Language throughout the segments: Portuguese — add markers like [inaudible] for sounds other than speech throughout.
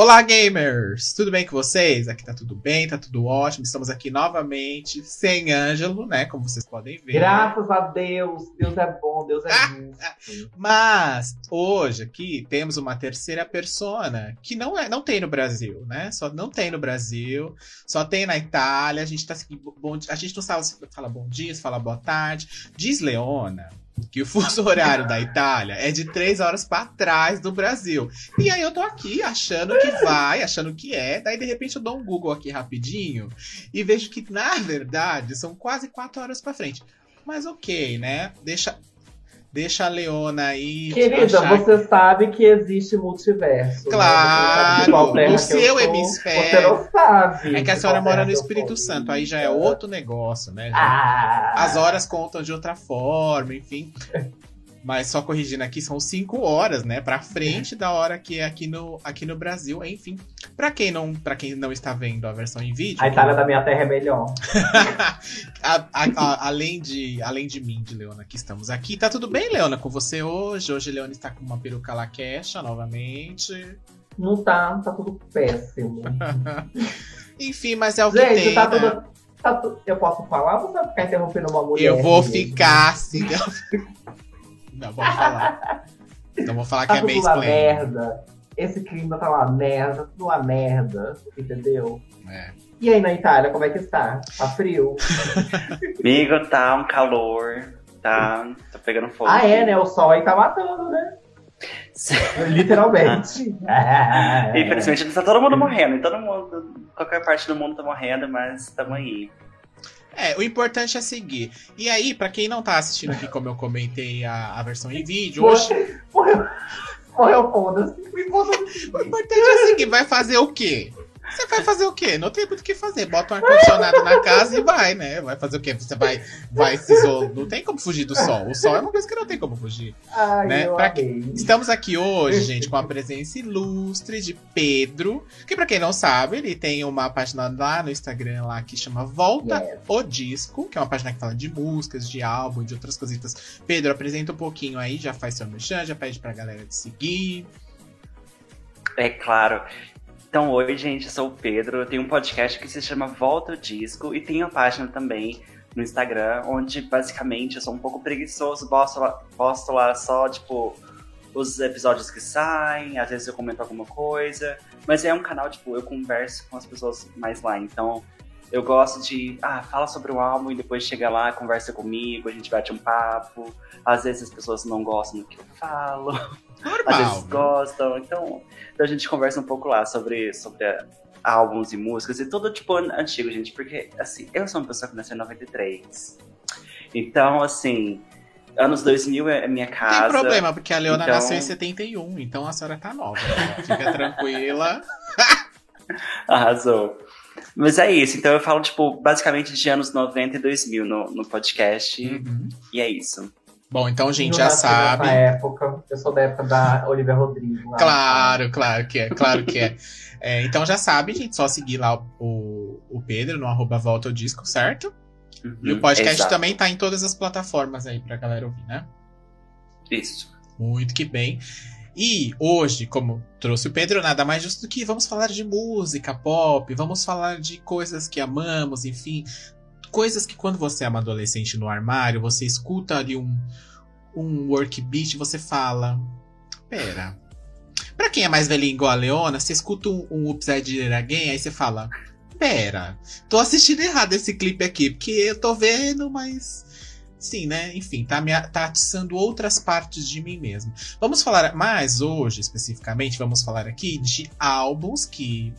Olá, gamers! Tudo bem com vocês? Aqui tá tudo bem, tá tudo ótimo. Estamos aqui novamente, sem Ângelo, né? Como vocês podem ver. Graças a Deus, Deus é bom, Deus é [laughs] justo. Mas hoje aqui temos uma terceira persona que não é, não tem no Brasil, né? Só não tem no Brasil, só tem na Itália. A gente tá bom, a gente não sabe se fala bom dia, se fala boa tarde. Diz Leona que o fuso horário da Itália é de três horas para trás do Brasil. E aí eu tô aqui achando que vai, achando que é. Daí de repente eu dou um Google aqui rapidinho e vejo que na verdade são quase quatro horas para frente. Mas ok, né? Deixa, Deixa a Leona aí. Querida, você que... sabe que existe multiverso. Né? Claro, né? no seu hemisfério. Você não sabe. É que a senhora mora no Espírito Santo, aí já é outro negócio, né? Ah. As horas contam de outra forma, enfim. Mas só corrigindo aqui, são 5 horas, né? Pra frente da hora que é aqui no, aqui no Brasil. Enfim, pra quem, não, pra quem não está vendo a versão em vídeo. A Itália que... da minha terra é melhor. [laughs] a, a, a, além, de, além de mim, de Leona, que estamos aqui. Tá tudo bem, Leona, com você hoje? Hoje Leona está com uma peruca laquecha novamente. Não tá, tá tudo péssimo. [laughs] Enfim, mas é o que Gente, tem. Tá né? tudo... Tá eu posso falar ou você vai ficar interrompendo uma mulher? Eu vou ficar, sim. [laughs] Não, vamos falar. Então vou falar tá que é meio uma merda. Esse clima tá uma merda, tudo uma merda, entendeu? É. E aí na Itália, como é que está? Tá frio? Amigo, tá um calor, tá, tá pegando fogo. Ah, é, né? O sol aí tá matando, né? [laughs] Literalmente. Infelizmente tá todo mundo morrendo, todo mundo, qualquer parte do mundo tá morrendo, mas estamos aí. É, o importante é seguir. E aí, para quem não tá assistindo aqui, como eu comentei a, a versão em vídeo, hoje. Morreu, morreu foda-se. [laughs] O importante é seguir. Vai fazer o quê? Você vai fazer o quê? Não tem muito o que fazer. Bota um ar-condicionado na casa e vai, né? Vai fazer o quê? Você vai, vai se isolar. Não tem como fugir do sol. O sol é uma coisa que não tem como fugir. Ai, né? Que... Estamos aqui hoje, gente, com a presença ilustre de Pedro. Que pra quem não sabe, ele tem uma página lá no Instagram lá que chama Volta yes. o Disco, que é uma página que fala de músicas, de álbum, de outras cositas. Pedro, apresenta um pouquinho aí, já faz seu merchan, já pede pra galera te seguir. É claro. Então, oi, gente, eu sou o Pedro. Eu tenho um podcast que se chama Volta o Disco e tenho uma página também no Instagram, onde basicamente eu sou um pouco preguiçoso, posto lá, posto lá só, tipo, os episódios que saem, às vezes eu comento alguma coisa, mas é um canal, tipo, eu converso com as pessoas mais lá, então eu gosto de, ah, fala sobre o álbum e depois chega lá, conversa comigo, a gente bate um papo. Às vezes as pessoas não gostam do que eu falo. [laughs] Normal, às vezes gostam. Então, então, a gente conversa um pouco lá sobre, sobre álbuns e músicas e tudo tipo antigo, gente. Porque, assim, eu sou uma pessoa que nasceu em 93. Então, assim, anos 2000 é minha casa. Tem problema, porque a Leona então... nasceu em 71, então a senhora tá nova. Né? Fica tranquila. [laughs] Arrasou. Mas é isso, então eu falo, tipo, basicamente de anos 90 e 2000 no, no podcast. Uhum. E é isso. Bom, então a gente já sabe. Nessa época, eu sou da época da Olivia Rodrigo. Claro, claro que é, claro que é. é. Então já sabe, gente, só seguir lá o, o Pedro no arroba Volta ao Disco, certo? Uhum, e o podcast exato. também tá em todas as plataformas aí pra galera ouvir, né? Isso. Muito que bem. E hoje, como trouxe o Pedro, nada mais justo do que vamos falar de música pop, vamos falar de coisas que amamos, enfim. Coisas que quando você é uma adolescente no armário, você escuta ali um, um work beat você fala. Pera. Pra quem é mais velhinho igual a Leona, você escuta um, um Upside Again, aí você fala. Pera, tô assistindo errado esse clipe aqui, porque eu tô vendo, mas Sim, né? Enfim, tá, me, tá atiçando outras partes de mim mesmo. Vamos falar mais hoje, especificamente, vamos falar aqui de álbuns que,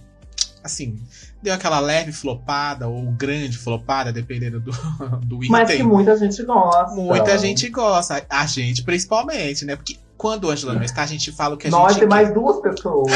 assim, deu aquela leve flopada ou grande flopada, dependendo do, [laughs] do item. Mas que muita gente gosta. Muita gente gosta. A gente, principalmente, né? Porque quando o Angela não está, a gente fala o que a Nós gente. Nós e mais duas pessoas.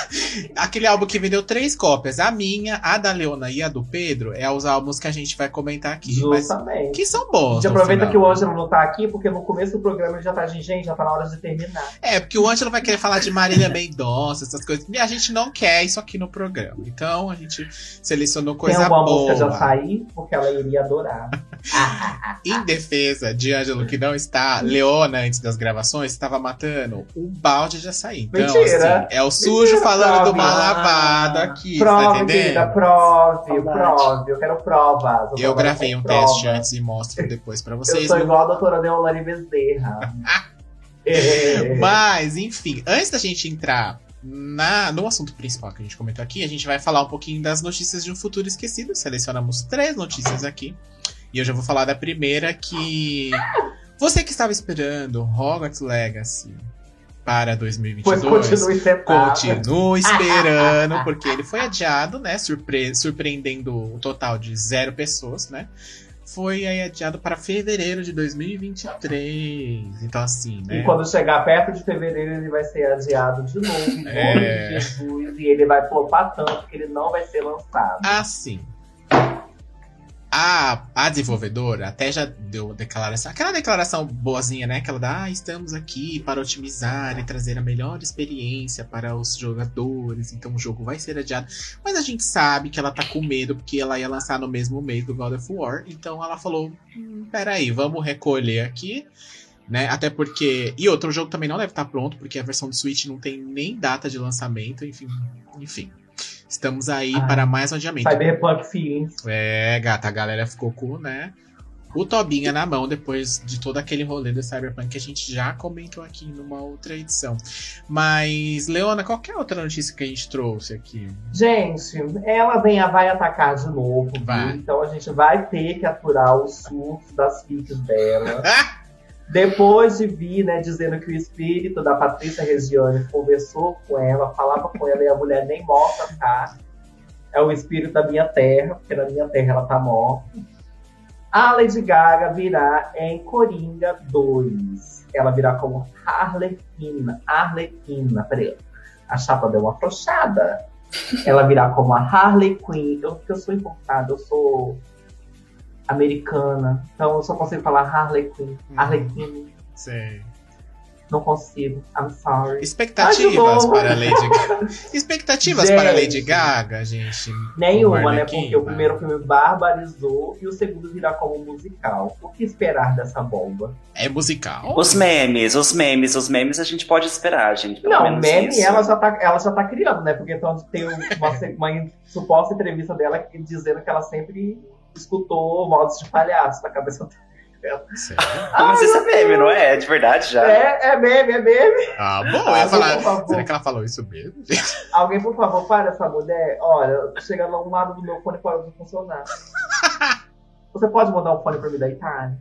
[laughs] Aquele álbum que vendeu três cópias. A minha, a da Leona e a do Pedro é os álbuns que a gente vai comentar aqui. Justamente. que são bons. A gente aproveita que o Ângelo não tá aqui, porque no começo do programa ele já tá de gente, já tá na hora de terminar. É, porque o Ângelo vai querer falar de Marília Mendonça, essas coisas. E a gente não quer isso aqui no programa. Então a gente selecionou coisa Tem boa. música já sair, porque ela iria adorar. [laughs] Em defesa de Ângelo, que não está, Leona, antes das gravações, estava matando um balde de açaí. Então, Mentira. assim, é o sujo Mentira, falando do prove. mal lavado aqui, tá Prove, entendendo? querida, prove, prove. Eu quero provas. Eu quero gravei um provas. teste antes e mostro depois pra Eu vocês. sou viu? igual a doutora Deolane Bezerra. [laughs] É. [laughs] Mas, enfim, antes da gente entrar na, no assunto principal que a gente comentou aqui, a gente vai falar um pouquinho das notícias de um futuro esquecido. Selecionamos três notícias aqui. E eu já vou falar da primeira que. Você que estava esperando Hogwarts Legacy para Pois 2022. continue. Continua [laughs] esperando, porque ele foi adiado, né? Surpre surpreendendo o total de zero pessoas, né? Foi aí adiado para fevereiro de 2023. Então, assim, né? E quando chegar perto de fevereiro, ele vai ser adiado de novo, em nome É. de Jesus. E ele vai flopar tanto que ele não vai ser lançado. Assim. A, a desenvolvedora até já deu declaração. Aquela declaração boazinha, né? Que ela dá, ah, estamos aqui para otimizar e trazer a melhor experiência para os jogadores. Então o jogo vai ser adiado. Mas a gente sabe que ela tá com medo porque ela ia lançar no mesmo mês do God of War. Então ela falou: hum, peraí, vamos recolher aqui. Né? Até porque. E outro jogo também não deve estar pronto, porque a versão do Switch não tem nem data de lançamento, enfim. Enfim. Estamos aí Ah. para mais um adiamento. Cyberpunk Feelings. É, gata, a galera ficou com, né? O Tobinha na mão depois de todo aquele rolê do Cyberpunk que a gente já comentou aqui numa outra edição. Mas, Leona, qual que é a outra notícia que a gente trouxe aqui? Gente, ela vem, vai atacar de novo? Vai. Então a gente vai ter que aturar os surtos das fics dela. [laughs] Depois de vir, né, dizendo que o espírito da Patrícia Regiane conversou com ela, falava com ela e a mulher nem morta tá. É o espírito da minha terra, porque na minha terra ela tá morta. A Lady Gaga virá em Coringa 2. Ela virá como Harlequina. Arlequina, peraí. A chapa deu uma afrouxada. Ela virá como a Harley Quinn. Eu, eu sou importada, eu sou americana. Então eu só consigo falar Harley Quinn. Hum. Arlequina. Sei. Não consigo. I'm sorry. Expectativas para Lady Gaga. [laughs] Expectativas Gente. para Lady Gaga, gente. Nenhuma, né? Porque o primeiro filme barbarizou e o segundo virá como musical. O que esperar dessa bomba? É musical? Os memes, os memes, os memes a gente pode esperar, gente. Pelo Não, menos meme isso. ela já, tá, ela já tá criando, né? Porque então tem uma, uma [laughs] suposta entrevista dela que- dizendo que ela sempre escutou modos de palhaço na cabeça dela. Sério? Mas isso é meme, não é? É de verdade já. É, é meme, é meme. Ah, bom, eu ia Ah, falar. por favor. Será que ela falou isso mesmo? Alguém, por favor, para essa mulher. Olha, chega lá um lado do meu fone parou de funcionar. Você pode mandar um fone pra mim da Itália?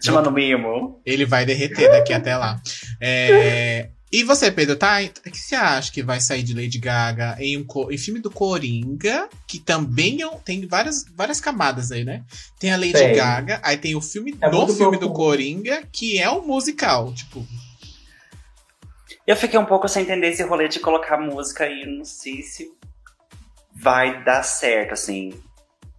Te mando um mimo. Ele vai derreter daqui até lá. É, E você, Pedro, tá? O que você acha que vai sair de Lady Gaga em um co- em filme do Coringa, que também é um- tem várias, várias camadas aí, né? Tem a Lady Tem. Gaga, aí tem o filme É do filme do. Coringa, que é um musical. Tipo, Eu fiquei um pouco sem entender esse rolê de colocar música e não sei se vai dar certo, assim.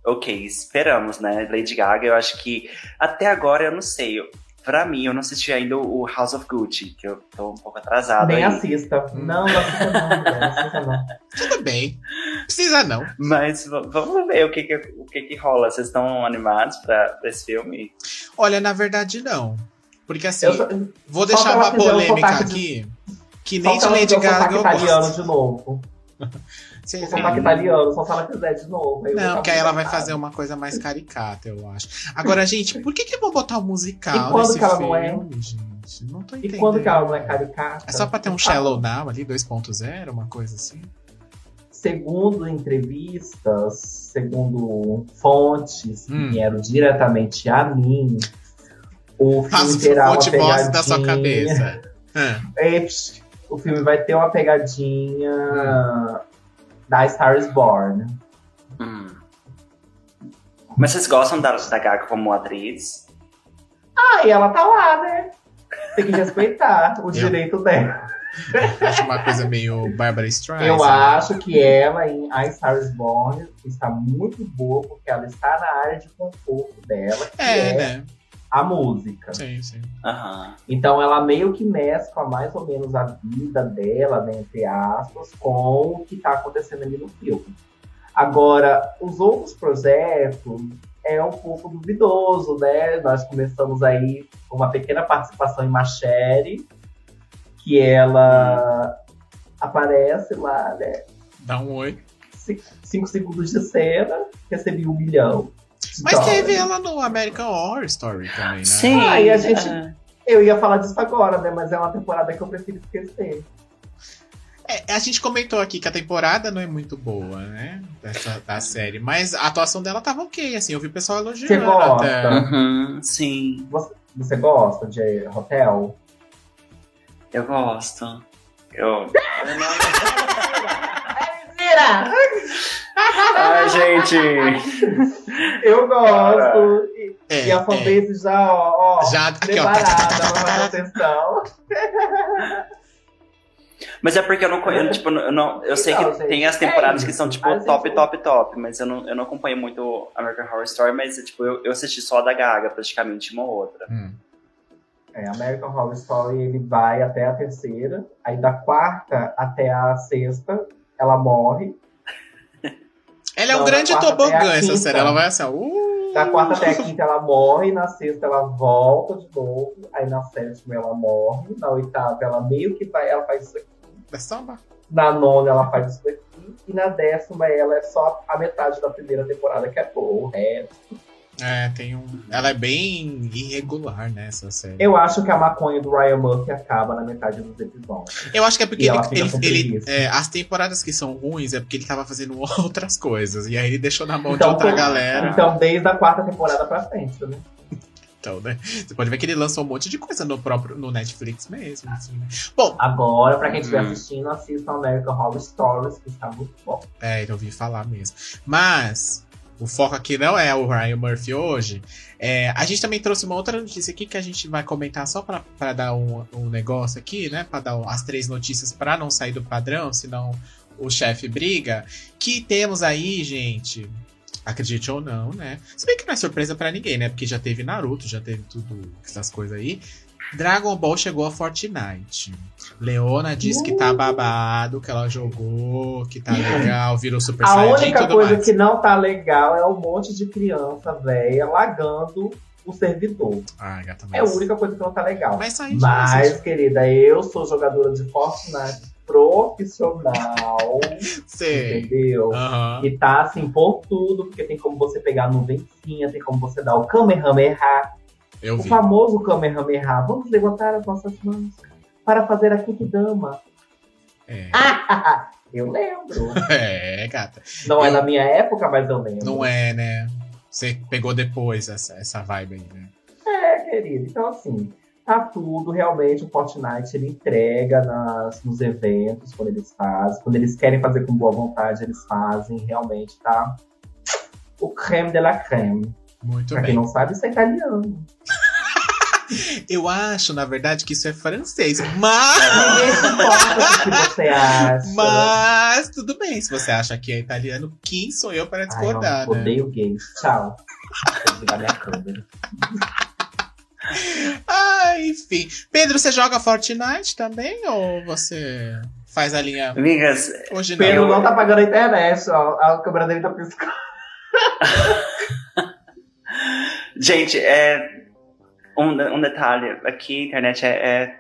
Ok, esperamos, né? Lady Gaga, eu acho que até agora eu não sei. Eu- Pra mim, eu não assisti ainda o House of Gucci, que eu tô um pouco atrasado Nem aí. assista. Hum. Não, não assista não, não assista não. [laughs] tudo bem. Precisa não. Mas vamos ver o que que, o que, que rola. Vocês estão animados pra, pra esse filme? Olha, na verdade, não. Porque assim, Eu só- vou deixar uma um polêmica sotaque de- aqui. Que nem de Lady Gaga eu italiano gosto. de novo. [laughs] Vocês O sotaque italiano, só se ela quiser de novo. aí eu vou Não, porque aí ela vai muito fazer uma coisa mais caricata, eu acho. Agora, gente, por que que vão botar o musical E quando nesse que ela filme, não é? gente? Não tô E entendendo. quando que ela não é caricata? É só pra ter um Shallow Now ali, 2.0, uma coisa assim? Segundo entrevistas, segundo fontes que Hum. vieram diretamente a mim, o filme terá uma pegadinha... da sua cabeça. Ah, Eps, O filme vai ter uma pegadinha Hum. Da Star is Born. Hum. Mas vocês gostam da, da Gaga como atriz? Ah, e ela tá lá, né? Tem que respeitar [laughs] o direito dela. acho uma coisa meio Barbara Streisand. Eu acho que ela em A Star is Born está muito boa, porque ela está na área de conforto dela, que É, é, né? A música. Sim, sim. Aham. Então ela meio que mescla mais ou menos a vida dela, né, entre aspas, com o que tá acontecendo ali no filme. Agora, os outros projetos é um pouco duvidoso, né? Nós começamos aí com uma pequena participação em Machere, que ela aparece lá, né? Dá um oi. Ci- Cinco segundos de cena, recebi um milhão. Mas dólares. teve ela no American Horror Story também, né? Sim. Ah, e a gente- é. Eu ia falar disso agora, né? Mas é uma temporada que eu prefiro esquecer. É, a gente comentou aqui que a temporada não é muito boa, né? Dessa, da série. Mas a atuação dela tava ok, assim. Eu vi o pessoal elogiando Você gosta? até. Uhum, sim, Você gosta de hotel? eu gosto. Eu. [laughs] Mentira! [laughs] Ai, gente. Eu gosto. E, É, e a é. fanbase já, ó, ó Já aqui, ó. preparada mais atenção. Mas é porque eu não conheço, tipo, eu, não, eu sei Então, que gente, tem as é temporadas que isso. são, tipo, top, top, top, mas eu não, eu não acompanho muito American Horror Story, mas, tipo, eu, eu assisti só a da Gaga, praticamente, uma ou outra. Hum. É, American Horror Story, ele vai até a terceira. Aí da quarta até a sexta, ela morre. Ela é um grande tobogã, essa série. Ela vai assim, ó. Uh, Da quarta até a quinta ela morre, na sexta ela volta de novo, aí na sétima ela morre, na oitava ela meio que vai, ela faz isso aqui, é samba. na nona ela faz isso aqui, e na décima ela é só a metade da primeira temporada que é boa, o resto. É, tem um. Ela é bem irregular, né, essa série. Eu acho que a maconha do Ryan Murphy acaba na metade dos episódios. Eu acho que é porque E ele, ele- ele- é, as temporadas que são ruins é porque ele tava fazendo [laughs] outras coisas. E aí ele deixou na mão Então, de outra pô, galera. Então, desde a quarta temporada pra frente, né? Então, né? Você pode ver que ele lançou um monte de coisa no próprio no Netflix mesmo. assim, né? Bom, Agora, pra quem estiver Uhum. assistindo, assistam American Horror Stories, que está muito bom. é, eu ouvi falar mesmo. Mas o foco aqui não é o Ryan Murphy hoje. É, a gente também trouxe uma outra notícia aqui que a gente vai comentar só pra dar um, um negócio aqui, né? Pra dar as três notícias pra não sair do padrão, senão o chefe briga. Que temos aí, gente. Acredite ou não, né? Se bem que não é surpresa pra ninguém, né? Porque já teve Naruto, já teve tudo essas coisas aí. Dragon Ball chegou a Fortnite. Leona diz que tá babado, que ela jogou, que tá legal, virou Super A Saiyajin e única tudo coisa mais. que não tá legal é um monte de criança velha lagando o servidor. Ai, gata, É a mas... única coisa que não tá legal. Mas aí Mas, querida, eu sou jogadora de Fortnite profissional, Sei. entendeu? Aham. E tá assim por tudo, porque tem como você pegar a nuvencinha, tem como você dar o Kamehameha, Eu o vi. famoso Kamehameha. Vamos levantar as nossas mãos para fazer a Kikidama. É. [laughs] eu lembro. [laughs] é, gata. Não é Eu- da minha época, mas eu lembro. Não é, né? Você pegou depois essa, essa vibe aí, né? É, querido. Então, assim, tá tudo. Realmente, o Fortnite ele entrega nas, nos eventos, quando eles fazem. Quando eles querem fazer com boa vontade, eles fazem. Realmente, tá? O creme de la creme. Muito pra bem. quem não sabe, isso é italiano. [laughs] Eu acho, na verdade, que isso é francês. Mas. O que você acha. Mas tudo bem. Se você acha que é italiano, quem sou eu para Ai, discordar, eu né? odeio gays. Tchau. Vou desligar minha câmera. Ah, enfim. Pedro, você joga Fortnite também? Ou você faz a linha Amigas, hoje não? Pedro não tá pagando a internet, ó. A câmera dele tá piscando. [laughs] gente, é. Um, um detalhe, aqui a internet é, é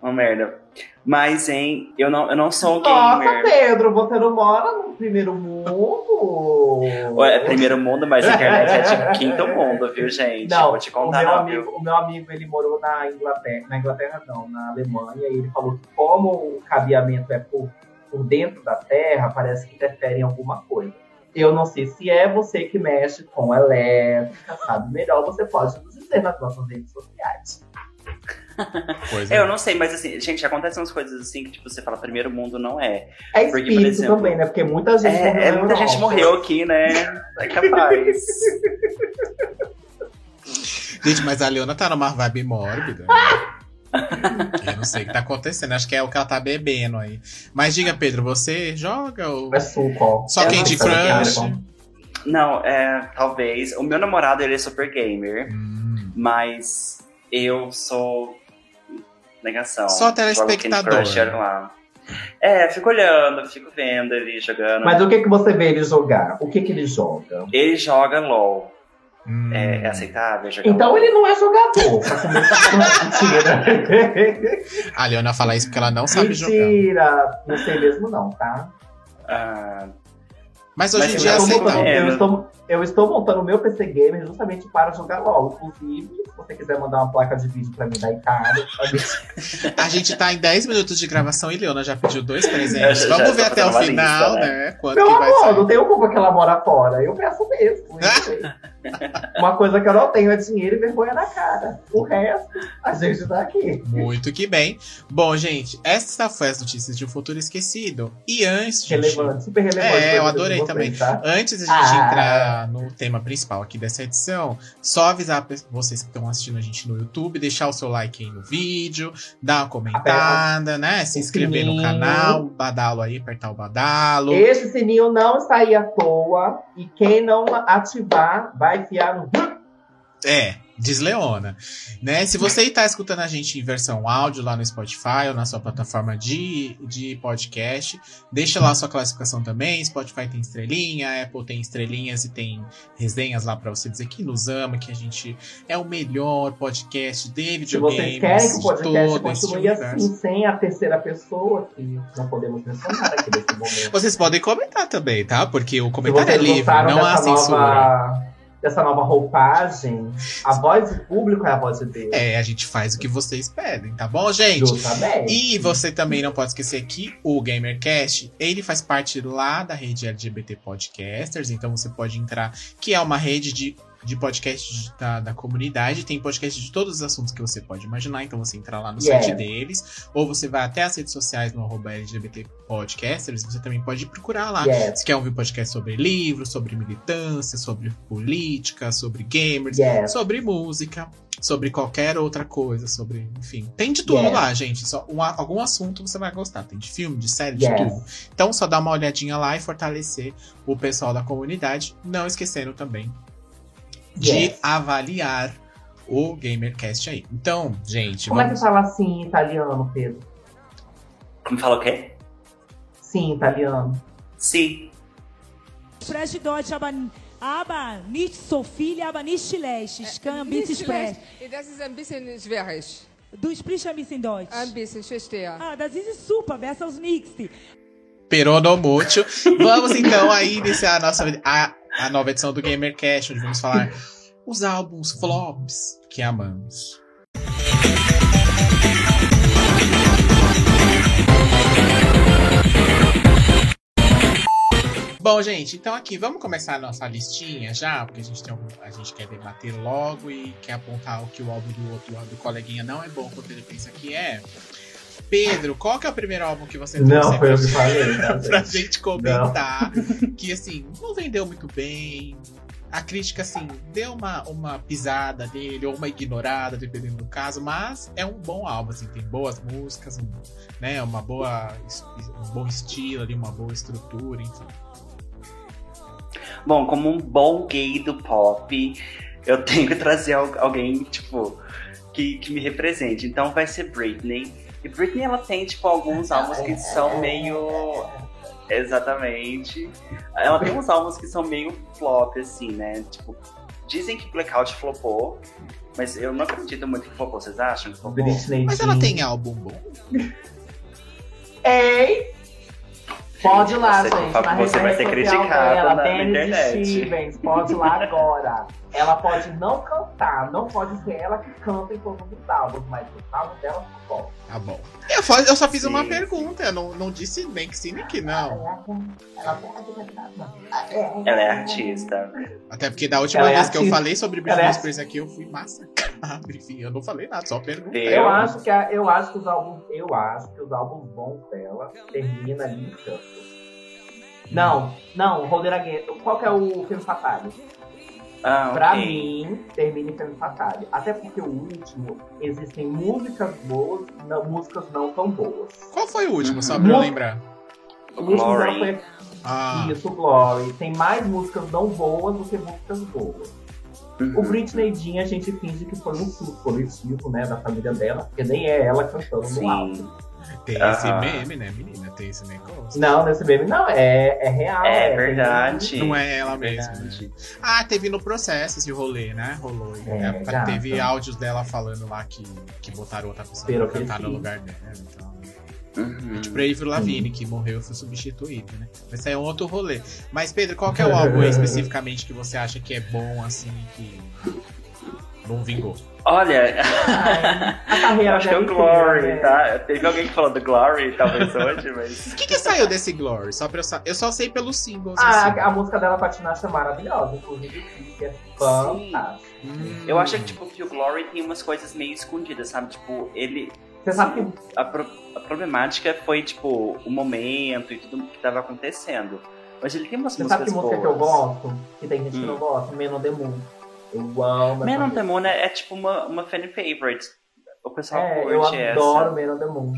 uma merda. Mas, hein, eu não, eu não sou Nossa, gamer. Pedro, você não mora no primeiro mundo. É primeiro mundo, mas a internet é tipo quinto mundo, viu, gente? Não, Vou te o contar, meu, não, amigo, viu? o meu amigo, ele morou na Inglaterra, na Inglaterra não, na Alemanha, e ele falou que como o cabeamento é por, por dentro da terra, parece que interfere em alguma coisa. Eu não sei se é você que mexe com elétrica, sabe? Melhor você pode nos dizer nas nossas redes sociais. Pois [laughs] É, eu não sei, mas assim, gente, acontecem umas coisas assim que, tipo, você fala primeiro mundo não é. É Porque, por espírito exemplo, também, né? Porque muita gente morreu É, é na muita gente morreu aqui, né? É capaz. [laughs] Gente, mas a Leona tá numa vibe mórbida. [laughs] Eu não sei o que tá acontecendo. Acho que é o que ela tá bebendo aí. Mas diga, Pedro, você joga ou. É suco, ó. Só Candy nossa, Crush? Não, é, talvez. O meu namorado, ele é super gamer, Hum. mas eu sou negação. Só telespectador. Crush, lá. É, fico olhando, fico vendo ele jogando. Mas o que, que você vê ele jogar? O que, que ele joga? Ele joga LOL. Hum. É, é aceitável jogar Então ele não é jogador. Mentira. A Leona fala isso porque ela não sabe jogar. Mentira. Não sei mesmo não, tá? Ah, Mas hoje Mas em dia é já eu, estou montando, é, eu, né? estou, eu estou montando o meu PC Gamer justamente para jogar LOL. Inclusive, se você quiser mandar uma placa de vídeo pra mim da Itália, A gente [laughs] tá em 10 minutos de gravação e Leona já pediu dois presentes. já- já Vamos tô ver até o final, lista, né? Quanto Meu que vai amor, sair. não tenho culpa que ela mora fora. Eu peço mesmo. [laughs] Uma coisa que eu não tenho é dinheiro e vergonha na cara. O resto, a gente tá aqui. Muito que bem. Bom, gente, essa foi as notícias de um futuro esquecido. E antes, gente, Relevante, super relevante. É, eu pra adorei vocês, também. Tá? Antes da gente Ah. entrar no tema principal aqui dessa edição, só avisar pe- vocês que estão assistindo a gente no YouTube, deixar o seu like aí no vídeo, dar uma comentada, né? Se inscrever no sininho. canal, badalo aí, apertar o badalo. Esse sininho não aí à toa. E quem não ativar vai enfiar no. É, diz Leona. Né? Se você está escutando a gente em versão áudio lá no Spotify ou na sua plataforma de, de podcast, deixa lá a sua classificação também. Spotify tem estrelinha, Apple tem estrelinhas e tem resenhas lá para você dizer que nos ama, que a gente é o melhor podcast de Se videogames vocês querem que o podcast continue assim, sem a terceira pessoa, que não podemos mencionar aqui nesse momento. Vocês podem comentar também, tá? Porque o comentário é livre, não há dessa censura. Dessa nova roupagem, a voz do público é a voz de Deus. É, a gente faz o que vocês pedem, tá bom, gente? Justamente. E você também não pode esquecer que o GamerCast, ele faz parte lá da rede LGBT Podcasters, então você pode entrar, que é uma rede de, de podcasts da, da comunidade, tem podcast de todos os assuntos que você pode imaginar, então você entra lá no Yes. site deles, ou você vai até as redes sociais no arroba LGBT Podcasters, você também pode procurar lá. Yes, Se quer ouvir podcast sobre livros, sobre militância, sobre política, sobre gamers, yes. sobre música, sobre qualquer outra coisa, sobre, enfim, tem de tudo Yes. lá, gente. Só um, algum assunto você vai gostar, tem de filme, de série, de Yes. tudo. Então só dá uma olhadinha lá e fortalecer o pessoal da comunidade, não esquecendo também de Yes. avaliar o GamerCast aí. Então, gente, Como é que vamos fala sim em italiano, Pedro? como fala o quê? Sim, italiano. Sim. Spreche Deutsch, aber, aber nicht so viele, aber nicht schlecht. Ich kann ein bisschen sprechen. Das ist ein bisschen schwierig. Du sprichst ein bisschen Deutsch. Ein bisschen, verstehe. Ah, das ist super, besser als nichts. Peronomútil. Vamos então aí iniciar a nossa a, a nova edição do GamerCast, onde vamos falar os álbuns flops que amamos. Bom, gente, então aqui vamos começar a nossa listinha já, porque a gente, tem algum- a gente quer debater logo e quer apontar o que o álbum do outro do coleguinha não é bom quanto ele pensa que é. Pedro, qual que é o primeiro álbum que você trouxe Não, foi pra eu que falei, tá, pra gente? comentar que assim, não vendeu muito bem. A crítica, assim, deu uma, uma pisada nele, ou uma ignorada, dependendo do caso, mas é um bom álbum, assim, tem boas músicas, um, né, uma boa, um bom estilo ali, uma boa estrutura, enfim. Bom, como um bom gay do pop, eu tenho que trazer al- alguém, tipo, que, que me represente. Então vai ser Britney. E Britney, ela tem, tipo, alguns álbuns que são meio. Exatamente. Ela tem uns álbuns que são meio flop, assim, né? Tipo, dizem que Blackout flopou, mas eu não acredito muito que flopou. Vocês acham que flopou? Britney Mas ela tem álbum bom. Ei! Pode ir lá, Você- gente. você vai ser criticada dela, na- na internet. Stevens, pode ir lá agora. Ela pode não cantar, não pode ser ela que canta em todos os álbuns, mas os álbuns dela são bons. Tá bom. Eu, fa- eu só fiz Sim, uma sim. pergunta, eu não, não disse nem que sim nem que não. Ela é artista. Até porque da última Ela é vez que eu falei sobre Britney é Spears aqui, eu fui massacrado. [laughs] Enfim, eu não falei nada, só perguntei. Eu- Eu acho que a- eu acho que os álbuns, eu acho que os álbuns bons dela terminam ali em canto. Não, não, Roller Again. Qual que é o filme Fatale? Ah, Pra ok. mim, termina em filme Fatale. Até porque o último, existem músicas boas, não, músicas não tão boas. Qual foi o último, só Uhum. pra eu Mu- lembrar? O último Glory. foi Ah, isso, Glory. Tem mais músicas não boas do que músicas boas. O Uhum. Britney Jean, a gente finge que foi um surto coletivo, né, da família dela, porque nem é ela cantando no álbum. Tem esse meme, né, menina? Tem esse negócio. Não, nesse meme não, é, é real. É tem- verdade. Não é ela É mesma. né? Ah, teve no processo esse rolê, né? Rolou. É, É, teve áudios dela falando lá que, que botaram outra pessoa Espero pra que cantar no lugar dela. Então. Uhum. Tipo, Avril Lavigne, que morreu e foi substituído, né? Mas isso aí é um outro rolê. Mas, Pedro, qual que é o álbum [laughs] aí, especificamente que você acha que é bom, assim, que não vingou? Olha, Ai, a eu carreira acho que é o dela Glory, né? tá? Teve alguém que falou do Glory, talvez hoje, mas. O que, que saiu desse Glory? Só pra eu, sa- eu só sei pelos singles, Ah, assim. a música dela com a Tinashe é maravilhosa, inclusive é fantástico. Hum. Eu acho que, tipo, que o Glory tem umas coisas meio escondidas, sabe? Tipo, ele. Você sabe que A, pro- a problemática foi, tipo, o momento e tudo que tava acontecendo. Mas ele tem umas Você músicas sabe que música boas. que eu gosto? Que tem gente que Hum. não gosta? Men on the Moon. Eu amo Man on the. Moon é, é tipo uma, uma fan favorite. O pessoal É, curte eu essa. adoro Men on the Moon.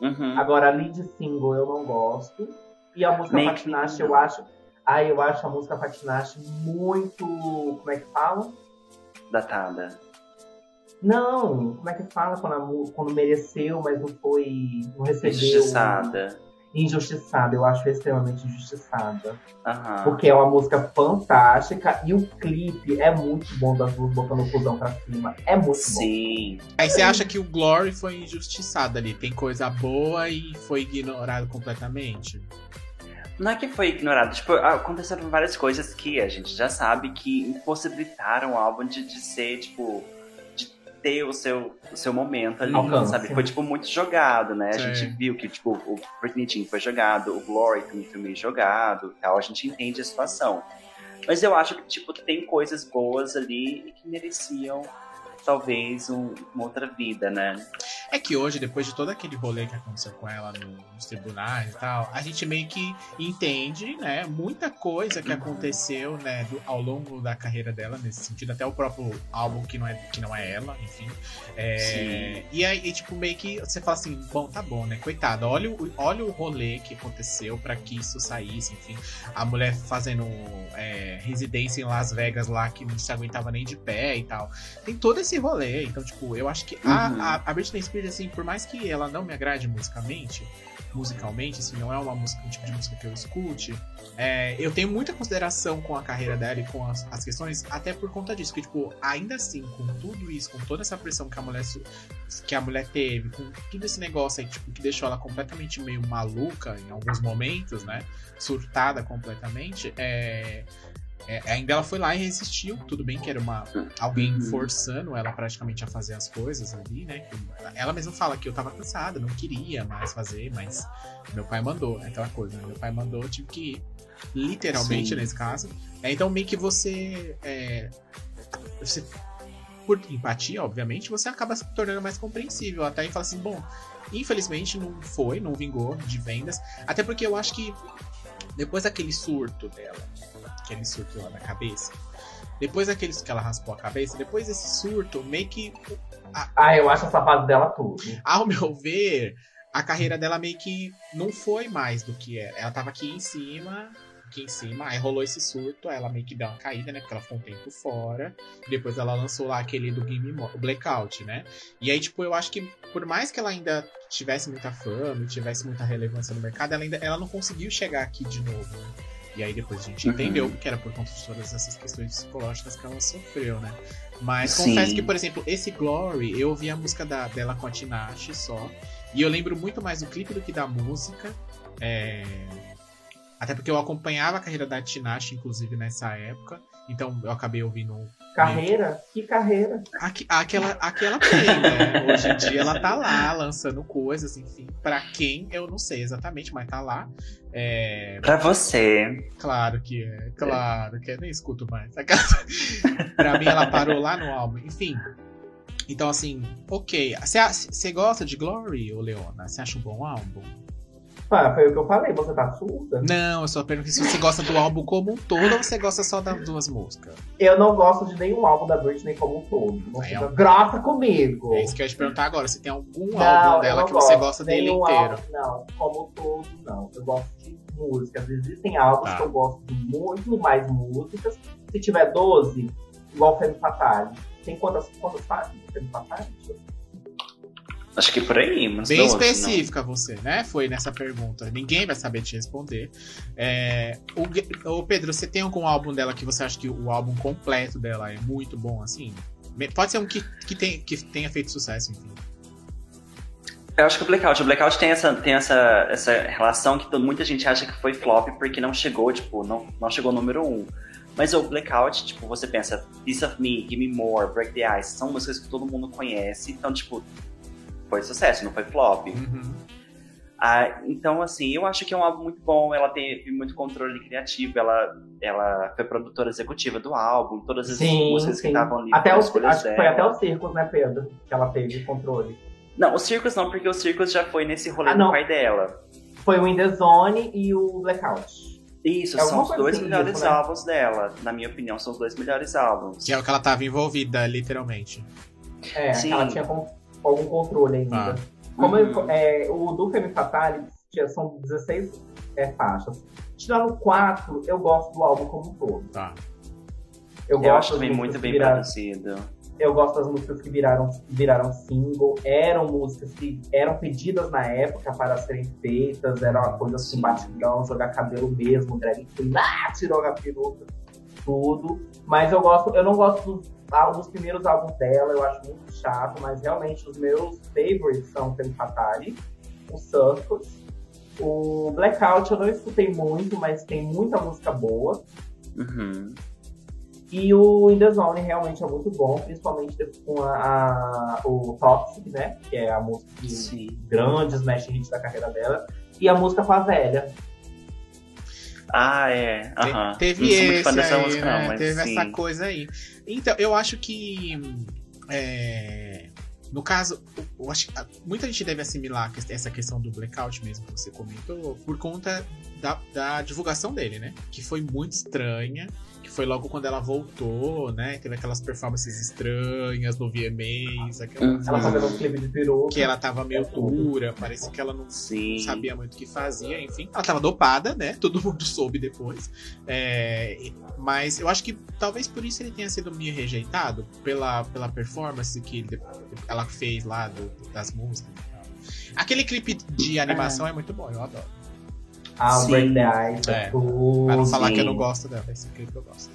Uhum. Agora, a lead single eu não gosto. E a música Nem Patinache eu acho... Ai, eu acho a música Patinache muito... Como é que fala? Datada. Não, como é que fala quando, a quando mereceu, mas não foi... Não recebeu... Injustiçada. Injustiçada. Eu acho extremamente injustiçada. Aham. Porque é uma música fantástica e o clipe é muito bom das duas botando o fusão pra cima. É muito bom. Sim. Aí você acha que o Glory foi injustiçado ali? Tem coisa boa e foi ignorado completamente? Não é que foi ignorado, tipo, aconteceram várias coisas que a gente já sabe que impossibilitaram o álbum de, de ser, tipo, ter o seu, o seu momento ali, Alcance. sabe? Foi, tipo, muito jogado, né? A Sim. gente viu que, tipo, o Britney Jean foi jogado, o Glory também foi meio jogado e tal, a gente entende a situação. Mas eu acho que, tipo, tem coisas boas ali e que mereciam, talvez, um- uma outra vida, né? É que hoje, depois de todo aquele rolê que aconteceu com ela no- nos tribunais e tal, a gente meio que entende, né, muita coisa que aconteceu, né, do- ao longo da carreira dela, nesse sentido, até o próprio álbum que não é, que não é ela, enfim. É, Sim. e aí, e, tipo, meio que você fala assim, bom, tá bom, né, coitada, olha, o- olha o rolê que aconteceu pra que isso saísse, enfim. A mulher fazendo é, residência em Las Vegas lá, que não se aguentava nem de pé e tal. Tem todo esse rolê, então, tipo, eu acho que a, Uhum. a, a Britney Spears, assim, por mais que ela não me agrade musicalmente, musicalmente, assim, não é uma música, um tipo de música que eu escute, é, eu tenho muita consideração com a carreira dela e com as, as questões, até por conta disso, que, tipo, ainda assim, com tudo isso, com toda essa pressão que a mulher, que a mulher teve, com tudo esse negócio aí, tipo, que deixou ela completamente meio maluca em alguns momentos, né, surtada completamente, é... é, ainda ela foi lá e resistiu. Tudo bem que era uma alguém Uhum. forçando ela praticamente a fazer as coisas ali, né? Ela mesma fala que eu tava cansada, não queria mais fazer, mas meu pai mandou. É aquela coisa, né? Meu pai mandou, eu tive que ir. Literalmente, Sim. nesse caso. É, então, meio que você, é, você. Por empatia, obviamente, você acaba se tornando mais compreensível. Até e fala assim, bom, infelizmente não foi, não vingou de vendas. Até porque eu acho que depois daquele surto dela, aquele surto lá na cabeça, depois daqueles que ela raspou a cabeça, depois desse surto, meio que Ah, eu acho essa fase dela tudo. ao meu ver, a carreira dela meio que não foi mais do que era. Ela tava aqui em cima, aqui em cima, aí rolou esse surto, aí ela meio que deu uma caída, né? Porque ela ficou um tempo fora. Depois ela lançou lá aquele do Game Mo- o Blackout, né? E aí, tipo, eu acho que por mais que ela ainda tivesse muita fama tivesse muita relevância no mercado, ela ainda ela não conseguiu chegar aqui de novo, né? E aí depois a gente Uhum. entendeu que era por conta de todas essas questões psicológicas que ela sofreu, né? Mas Sim. confesso que, por exemplo, esse Glory, eu ouvi a música da, dela com a Tinashe só. E eu lembro muito mais do clipe do que da música. É, Até porque eu acompanhava a carreira da Tinashe, inclusive, nessa época. Então eu acabei ouvindo Carreira? Que carreira? a que, a que, ela, a que ela tem, né? Hoje em dia ela tá lá lançando coisas, enfim. Pra quem, eu não sei exatamente, mas tá lá. É, Pra você. Claro que é, claro que é, nem escuto mais. [laughs] pra mim, ela parou lá no álbum. Enfim. Então, assim, ok. Você gosta de Glory, ô Leona? Você acha um bom álbum? Foi o que eu falei, você tá surda? Não, eu só pergunto se você gosta do álbum como um todo ou você gosta só das duas músicas. Eu não gosto de nenhum álbum da Britney como um todo. Aí é um- grossa comigo. É isso que eu ia te perguntar agora. Se tem algum Não, álbum dela que você gosta dele inteiro. álbum, não, como um todo, não. Eu gosto de músicas. Existem álbuns Tá. que eu gosto de muito mais músicas. Se tiver 12, igual Femme Fatale. Tem quantas, quantas fases? Femme Fatale? Deixa eu ver. Acho que por aí, mas Bem específica você, né? Foi nessa pergunta. Ninguém vai saber te responder. É, o, ô, Pedro, você tem algum álbum dela que você acha que o álbum completo dela é muito bom, assim? Pode ser um que, que, tem, que tenha feito sucesso, enfim. Eu acho que o Blackout, o Blackout tem essa, tem essa, essa relação que muita gente acha que foi flop porque não chegou, tipo, não, não chegou número um. Mas o Blackout, tipo, você pensa, Piece of Me, Give Me More, Break the Ice, são músicas que todo mundo conhece, então, tipo, foi sucesso, não foi flop. Uhum. Ah, então, assim, eu acho que é um álbum muito bom, ela teve muito controle criativo, ela, ela foi produtora executiva do álbum, todas as Sim, músicas que sim. estavam ali Até foram o, escolhas acho que foi até o Circus, né, Pedro? Que ela teve controle. Não, o Circus não, porque o Circus já foi nesse rolê Ah, do não. pai dela. Foi o In The Zone e o Blackout. Isso, É são os dois assim melhores disso, né? álbuns dela. Na minha opinião, são os dois melhores álbuns. Que é o que ela tava envolvida, literalmente. É, Sim. que ela tinha com- algum controle ainda. Ah. Como Uhum. é, o do Femme Fatale tinha- são 16 é, faixas. Tirando 4, eu gosto do álbum como um todo. Tá. Eu, Eu acho também muito bem viraram, produzido. Eu gosto das músicas que viraram, viraram single, eram músicas que eram pedidas na época para serem feitas, era uma coisa assim, Sim. batidão, jogar cabelo mesmo, drag queen, ah, tirou a peruca, tudo. Mas eu gosto, eu não gosto dos, ah, dos primeiros álbuns dela, eu acho muito chato, mas realmente os meus favorites são Femme Fatale, o Circus, o Blackout eu não escutei muito, mas tem muita música boa. Uhum. E o In The Zone realmente é muito bom, principalmente com a, a- o Toxic, né? Que é a música que Sim. grande smash hit da carreira dela. E a música com a velha. Ah, é. Aham. Teve não sou muito esse fã dessa aí, música, né? não, mas Teve sim. essa coisa aí. Então, eu acho que. é, no caso, eu- acho muita gente deve assimilar essa questão do blackout mesmo que você comentou, por conta da, da divulgação dele, né? Que foi muito estranha. Foi logo quando ela voltou, né? Teve aquelas performances estranhas no VMAs, aquela Uhum. Ela fazendo um clipe de peruca. que ela tava meio É dura, parecia que ela não Sim. sabia muito o que fazia, enfim. Ela tava dopada, né? [laughs] Todo mundo soube depois. É, mas eu acho que talvez por isso ele tenha sido meio rejeitado pela, pela performance que ele- ela fez lá do- das músicas. e tal. Aquele clipe de animação é muito bom, eu adoro. Ah, o Sim. Break the Ice, É. é. tudo. Pra não falar sim. que eu não gosto dela, esse clipe eu gosto.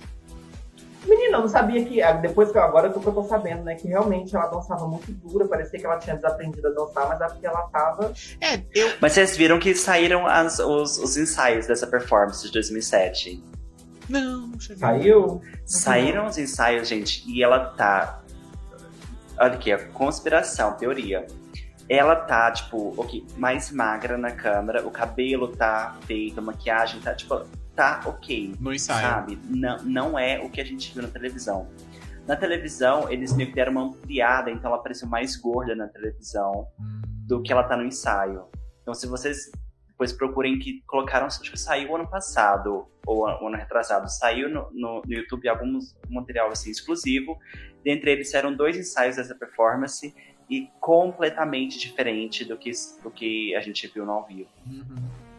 Menina, eu não sabia que. ah, Depois que eu, agora que eu tô sabendo, né? Que realmente ela dançava muito dura. Parecia que ela tinha desaprendido a dançar, mas é porque ela tava. É, eu. Mas vocês viram que saíram as- os, os ensaios dessa performance de 2007? Não, não cheguei. Saiu. Saíram os ensaios, gente, e ela tá. Olha aqui, a conspiração, teoria. Ela tá, tipo, ok, mais magra na câmera, o cabelo tá feito, a maquiagem tá, tipo, tá ok. No ensaio. Sabe? Não, não é o que a gente viu na televisão. Na televisão, eles meio que deram uma ampliada, então ela pareceu mais gorda na televisão do que ela tá no ensaio. Então, se vocês depois procurem que colocaram, acho que saiu ano passado, ou ano ano retrasado, saiu no, no, no YouTube alguns material assim exclusivo. Dentre eles eram dois ensaios dessa performance e completamente diferente do que, do que a gente viu no ao vivo. uhum.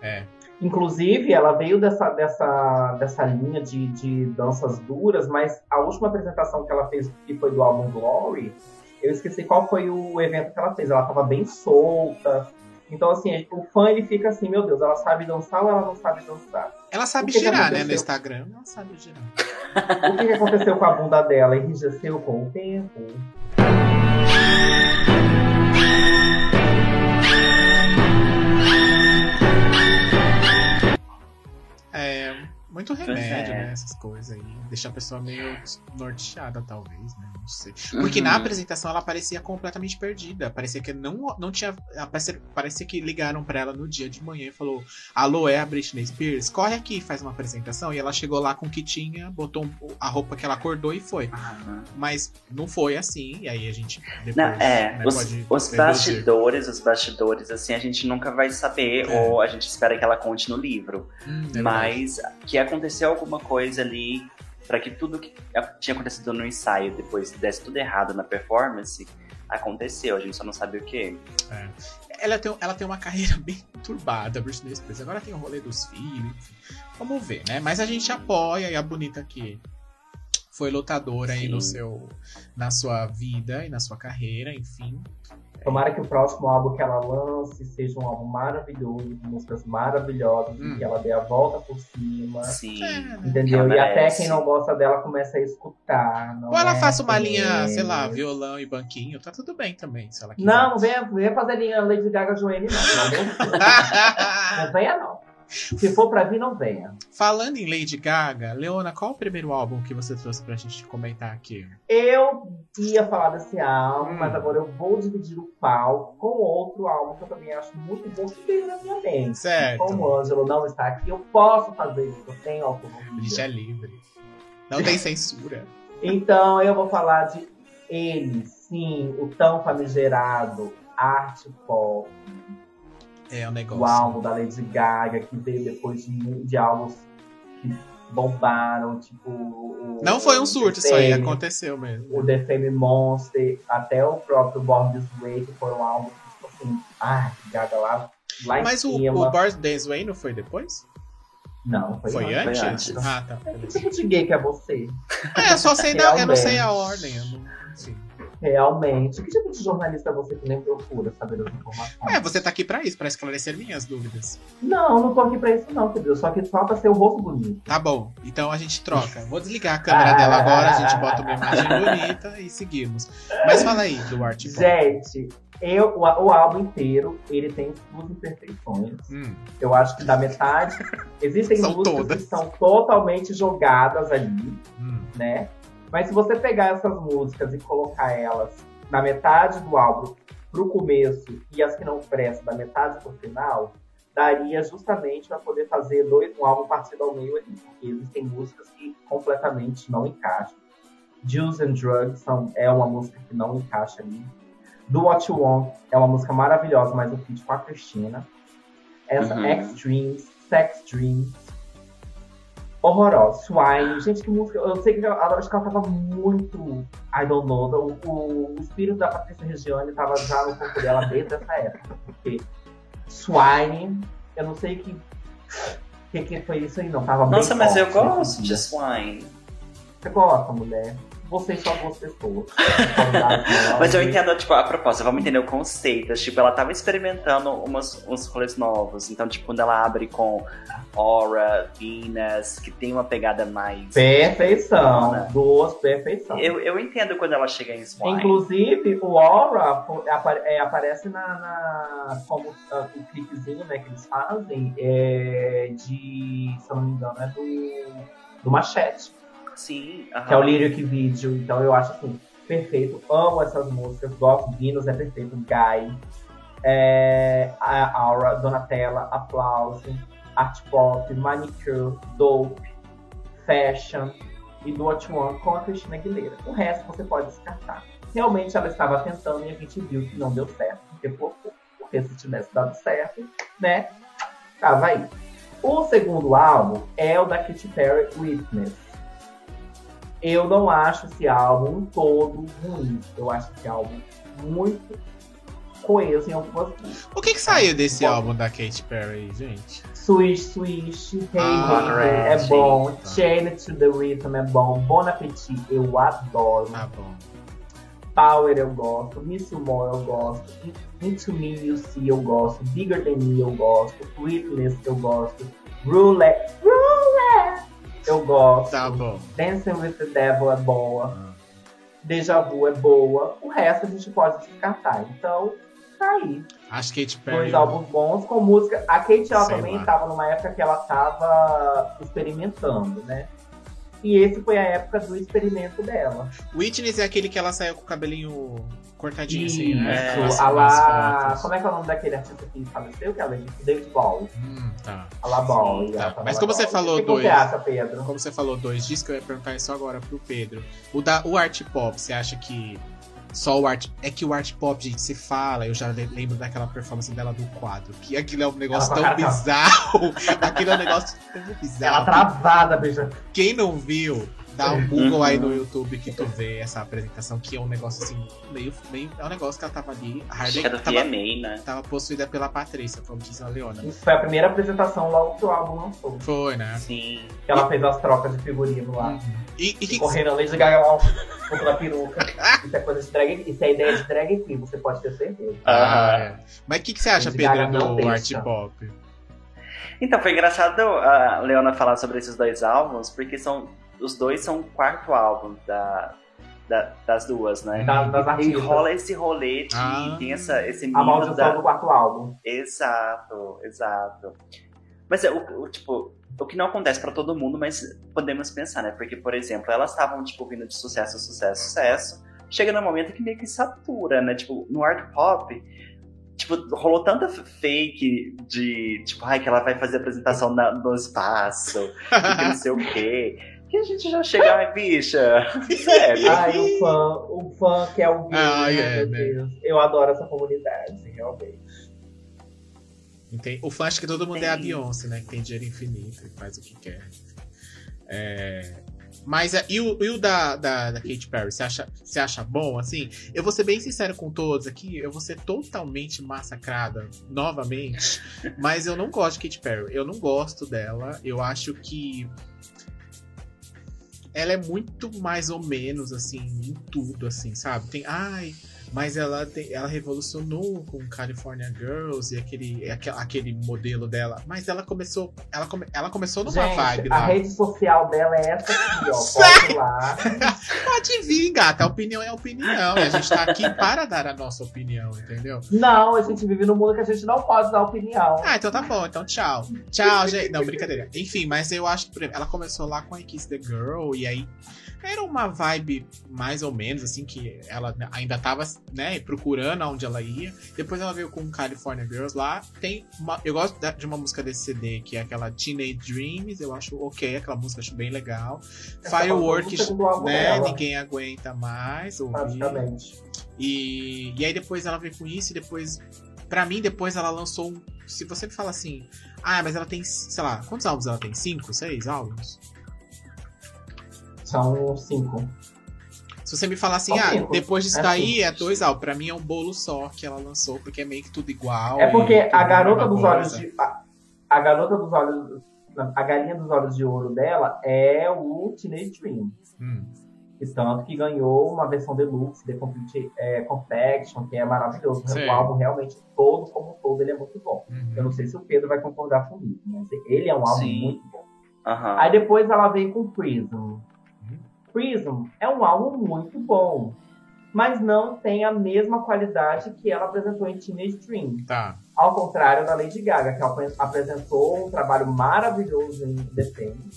É. Inclusive, ela veio dessa, dessa, dessa linha de, de danças duras, mas a última apresentação que ela fez, que foi do álbum Glory, eu esqueci qual foi o evento que ela fez. Ela tava bem solta. Então, assim, o fã ele fica assim, meu Deus, ela sabe dançar ou ela não sabe dançar? Ela sabe girar, né? No? Instagram. Ela sabe girar. O que, que aconteceu com a bunda dela? Enrijeceu com o tempo? É, muito Pois remédio, é. né? Essas coisas aí. Deixa a pessoa meio norteada, talvez, né? Não sei. Porque Uhum. na apresentação ela parecia completamente perdida. Parecia que não, não tinha. Parecia, parecia que ligaram pra ela no dia de manhã e falou: Alô, é a Britney Spears? Corre aqui, faz uma apresentação. E ela chegou lá com o que tinha, botou a roupa que ela acordou e foi. Mas não foi assim. E aí a gente depois. Não, é, né, os, pode os bastidores, os bastidores, assim, a gente nunca vai saber, É. ou a gente espera que ela conte no livro. Hum, é verdade. Mas que aconteceu alguma coisa ali para que tudo que tinha acontecido no ensaio depois desse tudo errado na performance, aconteceu. A gente só não sabe o que. ela tem, ela tem uma carreira [laughs] bem turbada, a Britney Spears. Agora tem o rolê dos filhos, enfim. Vamos ver, né? Mas a gente apoia e a bonita que foi lutadora aí Sim. no seu, na sua vida e na sua carreira, enfim. Tomara que o próximo álbum que ela lance seja um álbum maravilhoso, com músicas maravilhosas, Hum. e que ela dê a volta por cima. Sim. É? Entendeu? E até quem não gosta dela começa a escutar. Não Ou ela é faça uma que linha, sei lá, violão e banquinho, tá tudo bem também, se ela quiser. Não, não venha, venha fazer linha Lady Gaga Joanne, não. Deus. [laughs] Não venha, não. Se for pra vir, não venha. Falando em Lady Gaga, Leona, qual o primeiro álbum que você trouxe pra gente comentar aqui? Eu ia falar desse álbum, Hum. mas agora eu vou dividir o palco com outro álbum que eu também acho muito bom que veio na minha mente. Certo. Como o Ângelo não está aqui, eu posso fazer isso, eu tenho autonomia. A gente é livre. Não tem censura. [laughs] Então eu vou falar de ele, sim, o tão famigerado Art Pop, É o negócio. o álbum da Lady Gaga, que veio depois de, de álbuns que bombaram, tipo. o- Não foi um surto isso aí, aconteceu mesmo. O The Fame Monster, até o próprio Born This Way, que foram álbuns que, tipo assim, ai, Gaga lá, lá Mas o, o Boris Dance Way não foi depois? Não, foi, Foi, antes. antes? antes. Ah, tá. Que beleza. tipo de gay que é você? É, eu só sei [laughs] da, eu não sei a ordem. Eu não, enfim. Realmente. Que tipo de jornalista você que nem procura saber as informações? É, você tá aqui pra isso, pra esclarecer minhas dúvidas. Não, não tô aqui pra isso não, querido. Só que só pra ser o rosto bonito. Tá bom, então a gente troca. Vou desligar a [laughs] câmera Ah. dela agora, a gente bota uma imagem bonita e seguimos. Mas fala aí do Art Pop. Gente, eu, o, o álbum inteiro, ele tem suas imperfeições. Hum, Eu acho que da metade... [laughs] Existem São músicas todas. que são totalmente jogadas ali, hum. né? Mas se você pegar essas músicas e colocar elas na metade do álbum pro começo e as que não prestam da metade pro final, daria justamente para poder fazer dois, um álbum partido ao meio ali. Porque existem músicas que completamente não encaixam. Juice and Drugs são, é uma música que não encaixa ali. Do What You Want é uma música maravilhosa, mas o feat com a Cristina. Essa Uhum. Extremes, Sex Dreams, horrorosa. Swine, gente, que música. Eu sei que ela, acho que ela tava muito. I don't know. O, o, o espírito da Patrícia Regiane tava já no corpo dela desde essa época. Porque Swine, eu não sei que. que, que foi isso aí, não. Tava Nossa, mas eu forte, gosto né? de Swine. Você gosta, mulher? Vocês são boas pessoas. [laughs] Mas eu entendo, tipo, a proposta, vamos entender o conceito. Tipo, ela tava experimentando umas, uns rolês novos. Então, tipo, quando ela abre com Aura, Venus, que tem uma pegada mais. Perfeição. Né? Duas perfeição. Eu, eu entendo quando ela chega em Swine. Inclusive, o Aura é, aparece na, na- como ah, o clipezinho né, que eles fazem é de, se eu não me engano, é do, do Machete, Sim, que é o lyric video. Então eu acho assim, perfeito. Amo essas músicas, gosto. Venus é perfeito. Guy, é, a Aura, Donatella, Aplause, Art Pop, Manicure, Dope, Fashion e Do What You Want com a Cristina Aguilera. O resto você pode descartar. Realmente ela estava tentando e a gente viu que não deu certo. Porque, porque se tivesse dado certo, né? Tava aí. O segundo álbum é o da Katy Perry, Witness. Eu não acho esse álbum todo ruim. Eu acho esse álbum muito coeso em algumas músicas. O que que saiu desse Bom. álbum da Katy Perry, gente? Swish, Swish, Hey Ah, Baby é bom, tá. Chain to the Rhythm é bom, Bon Appetit eu adoro, Tá bom. Power eu gosto, Miss More eu gosto, Into Me You See eu gosto, Bigger Than Me eu gosto, Witness eu gosto, Roulette, Roulette eu gosto, Tá bom. Dancing with the Devil é boa. Deja Vu é boa, o resto a gente pode descartar, então tá aí. Acho que Katy Perry. dois álbuns bons com música. A Kate ela Sei também lá. estava numa época que ela estava experimentando, né? E esse foi a época do experimento dela. Witness é aquele que ela saiu com o cabelinho cortadinho assim, né? Isso, Assim, a lá. Como é que é o nome daquele artista que faleceu? Que é o David Bowie. Hum, tá. A La Bowie. Tá, ela tava mas La como você falou que dois- você acha, Pedro? Como você falou dois discos, eu ia perguntar isso agora pro Pedro. O, da, o art pop, você acha que só o art. É que o art pop, gente, se fala, eu já le- lembro daquela performance dela do quadro. Que aquilo é um negócio Ela tão com a cara- bizarro. [laughs] aquilo é um negócio tão Ela bizarro. travada, beija. Quem não viu, Dá um Google aí no YouTube que tu vê essa apresentação, que é um negócio assim, meio. meio é um negócio que ela tava ali. A Acho Harley que é do tava, VMA, né? tava possuída pela Patrícia, como diz a Leona. Isso foi a primeira apresentação logo que o álbum lançou. Foi, né? Sim. Que ela fez as trocas de figurino lá. E, e que, Correndo a Lady Gaga lá, com a peruca. [laughs] Isso é coisa de drag Isso é ideia de drag queen, você pode ter certeza. Ah, Aham. é. Mas o que, que você acha, Pedro, do art pop? Então, foi engraçado a Leona falar sobre esses dois álbuns, porque são os dois são o quarto álbum da, da- das duas, né? Da- das E artistas. rola esse rolê de Ah. tem essa, esse A mito maldição da... do quarto álbum. Exato, exato. Mas é, o, o, tipo, o que não acontece pra todo mundo, mas podemos pensar, né? Porque, por exemplo, elas estavam, tipo, vindo de sucesso, sucesso, sucesso. Chega no momento que meio que satura, né? Tipo, no art pop, tipo, rolou tanta fake de, tipo, ai, que ela vai fazer apresentação na- no espaço, [laughs] e que não sei o quê. Que a gente já chega, ai, bicha, [laughs] sério. Ai, o fã, o fã que é o gay, Ah, né, é, meu né? Deus. Eu adoro essa comunidade, realmente. Entende? O fã acha que todo mundo é a. Beyoncé, né? Que tem dinheiro infinito e faz o que quer. É, Mas é, e o, e o da, da, da Katy Perry, você acha, você acha bom, assim? Eu vou ser bem sincero com todos aqui, eu vou ser totalmente massacrada novamente, mas eu não gosto de Katy Perry. Eu não gosto dela, eu acho que ela é muito mais ou menos, assim, em tudo, assim, sabe? Tem, ai, mas ela, tem, ela revolucionou com California Girls e aquele, aque- aquele modelo dela. Mas ela começou, ela, come, ela começou numa Gente, vibe a lá. rede social dela é essa aqui, ó. [laughs] Pode lá. [laughs] Pode vir, gata. A opinião é a opinião. A gente tá aqui para dar a nossa opinião, entendeu? Não, a gente vive num mundo que a gente não pode dar opinião. Ah, então tá bom. Então tchau. Tchau, gente. Não, brincadeira. Enfim, mas eu acho que ela começou lá com a Kiss the Girl e aí era uma vibe mais ou menos assim que ela ainda tava, né, procurando aonde ela ia. Depois ela veio com California Girls lá. Tem uma, eu gosto de uma música desse CD que é aquela Teenage Dreams, eu acho OK, aquela música acho bem legal. Essa né, ninguém aguenta mais ouvir. E, e aí depois ela veio com isso e depois. Pra mim, depois ela lançou um. Se você me fala assim, ah, mas ela tem, sei lá, quantos álbuns ela tem? Cinco, seis álbuns? São cinco. Se você me falar assim, ah, depois disso É daí cinco. é dois álbuns. Pra mim é um bolo só que ela lançou, porque é meio que tudo igual. É porque a garota dos coisa. olhos de. A, a garota dos olhos. não, A galinha dos olhos de ouro dela é o Teenage Dream. Hum, E tanto que ganhou uma versão deluxe, The Complete é, Confection, que é maravilhoso. Sim. O álbum realmente todo como um todo ele é muito bom. uhum. Eu não sei se o Pedro vai concordar comigo, mas ele é um álbum Sim. muito bom. Aham. Aí depois ela veio com Prism. Prism é um álbum muito bom, mas não tem a mesma qualidade que ela apresentou em Teenage Dream. Tá. Ao contrário da Lady Gaga, que ela apresentou um trabalho maravilhoso em The Fame.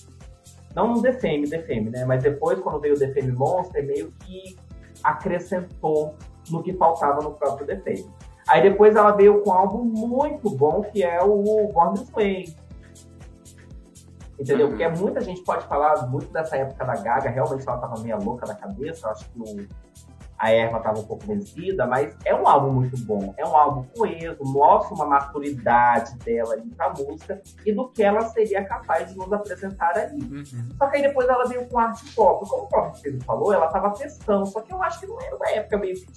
Não no The Fame, The Fame, né? Mas depois, quando veio o The Fame Monster, meio que acrescentou no que faltava no próprio The Fame. Aí depois ela veio com um álbum muito bom, que é o Born This Way. Entendeu? Uhum. Porque muita gente pode falar muito dessa época da Gaga, realmente ela tava meio louca da cabeça, eu acho que o, a erva tava um pouco vencida, mas é um álbum muito bom, é um álbum coeso, mostra uma maturidade dela ali pra música e do que ela seria capaz de nos apresentar ali. Uhum. Só que aí depois ela veio com arte pop. Como o próprio Pedro falou, ela tava testando. Só que eu acho que não era uma época meio que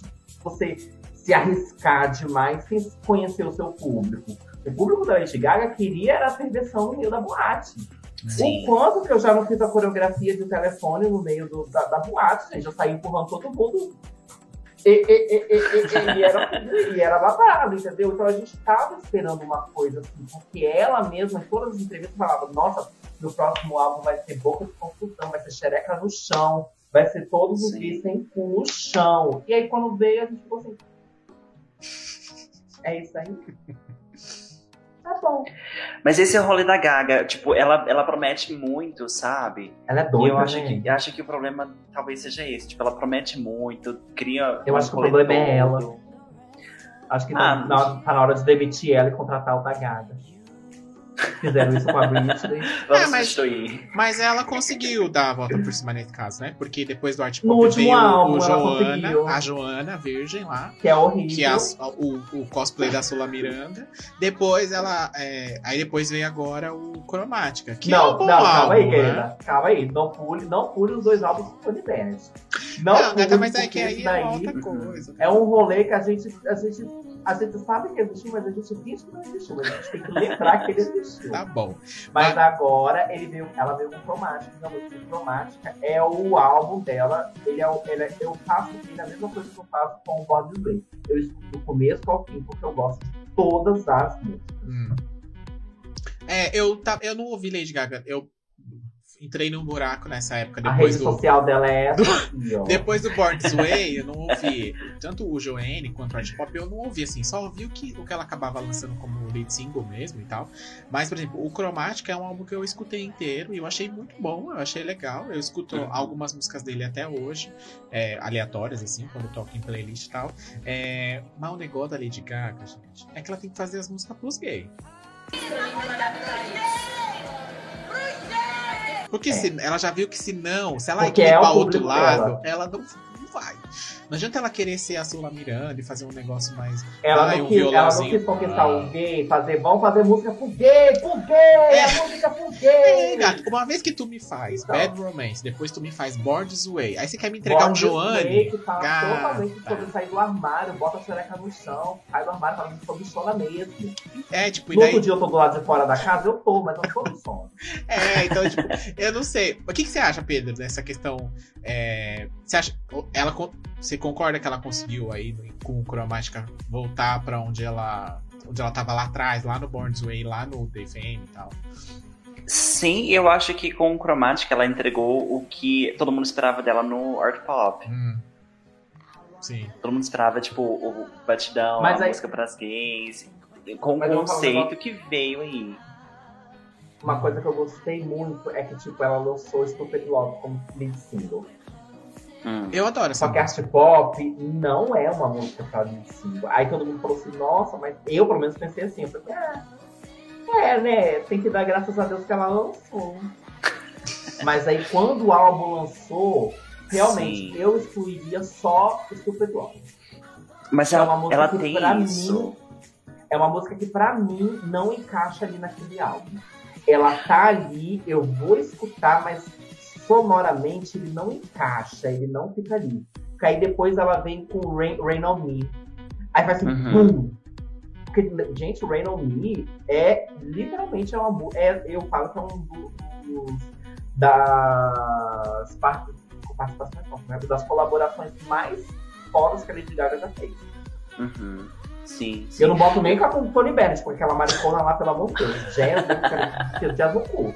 você se arriscar demais sem conhecer o seu público. O público da Lady Gaga queria era a perversão no meio da boate. Sim. O quanto que eu já não fiz a coreografia de telefone no meio do- da, da boate, gente. Eu saí empurrando todo mundo. E, e, e, e, era, e era babado, entendeu? Então a gente tava esperando uma coisa assim, porque ela mesma, em todas as entrevistas, falava: Nossa, no próximo álbum vai ser boca de confusão, vai ser xereca no chão, vai ser todos os dias sem cu no chão. E aí quando veio, a gente ficou assim: [laughs] É isso aí? Tá bom. Mas esse rolê da Gaga, tipo, ela, ela promete muito, sabe? Ela é E doida, eu acho, né? que, eu acho que o problema talvez seja esse. Tipo, ela promete muito, cria. Eu acho que o problema é todo. ela. Acho que Ah, tá, na, tá na hora de demitir ela e contratar o da Gaga. Fizeram isso com a Britney. Vamos É, mas-. Mas ela conseguiu dar a volta por cima nesse caso, né? Porque depois do Art No Pop último veio álbum, o Joana, a Joana, a Virgem lá. Que é horrível. Que é a- o, o cosplay da Sula Miranda. Depois ela. é, aí depois veio agora o Cromática. Que é não, um bom não, calma aí, álbum, né? querida. Calma aí. Não pule, não pule os dois álbuns do Tony Bennett. Não, Não, pule, mas é que aí é outra coisa. é um rolê que a gente, a gente, a gente sabe que existiu, mas a gente finge que não existiu. Mas a gente tem que lembrar que ele existiu. Tá bom. Mas agora ele veio, ela veio com cromática. Não, música cromática é o álbum dela. Ele é, o- ele é- eu faço aqui a mesma coisa que eu faço com o Body Way. Eu escuto do começo ao fim, porque eu gosto de todas as músicas. Hum. É, eu, tá, eu não ouvi Lady Gaga. Eu entrei num buraco nessa época, a depois rede do. social dela é essa ó. Depois do Born This Way, eu não [laughs] ouvi tanto o Joanne quanto o Art Pop, eu não ouvi assim, só ouvi o que, o que ela acabava lançando como lead single mesmo e tal. Mas, por exemplo, o Chromatica é um álbum que eu escutei inteiro e eu achei muito bom, eu achei legal. Eu escuto algumas músicas dele até hoje, é, aleatórias, assim, quando toco em playlist e tal. É, mas o negócio da Lady Gaga, gente, é que ela tem que fazer as músicas pros gays. Porque É. se, ela já viu que se não, se ela Porque ir é o pra outro lado, dela. ela não, não vai. Não adianta ela querer ser a Sula Miranda e fazer um negócio mais. Ela, Vai, não um quis, ela não quis conquistar o gay, fazer, vamos fazer música pro gay, pro gay, a música pro Ei, gay. gato, uma vez que tu me faz Então. Bad Romance, depois tu me faz Born This Way, aí você quer me entregar Born um Joanne? Way, que fala Gata. totalmente sobre sair do armário, bota a xereca no chão, sai do armário falando sobre sono mesmo. É, tipo, e daí. dia eu tô do lado de fora da casa, eu tô, mas eu tô no sono. [laughs] É, então, tipo, eu não sei. O que, que você acha, Pedro, dessa questão? é, você acha. Ela, você concorda que ela conseguiu aí com o Cromática voltar pra onde ela. Onde ela tava lá atrás, lá no Born This Way, lá no The Fame e tal. Sim, eu acho que com o Chromatic ela entregou o que todo mundo esperava dela no art pop. Hum. Sim. Todo mundo esperava, tipo, o batidão, Mas a aí- música pras gays, com o um conceito que veio aí. Uma coisa que eu gostei muito é que, tipo, ela lançou Stupid Love como lead single. Hum. Eu adoro essa Só que a música. art pop não é uma música pra lead single. Aí todo mundo falou assim, nossa, mas eu pelo menos pensei assim, eu falei, ah, é, né, tem que dar graças a Deus que ela lançou. [laughs] mas aí quando o álbum lançou, realmente Sim. eu excluiria só Stupid Love. Mas É ela, uma música ela que tem pra isso. mim é uma música que pra mim não encaixa ali naquele álbum. Ela tá ali, eu vou escutar, mas sonoramente ele não encaixa, ele não fica ali. Porque aí depois ela vem com Rain, Rain on Me. Aí faz assim, Uhum. bum! Porque, gente, Rain on Me é literalmente é uma é, Eu falo que é um do- dos das partes, né, das colaborações mais fodas que a Lady Gaga já fez. Uhum. Sim, sim. Eu não boto nem com a Tony Bennett, porque aquela maricona lá, pelo amor de Deus, jazz, [laughs] jazz no cu.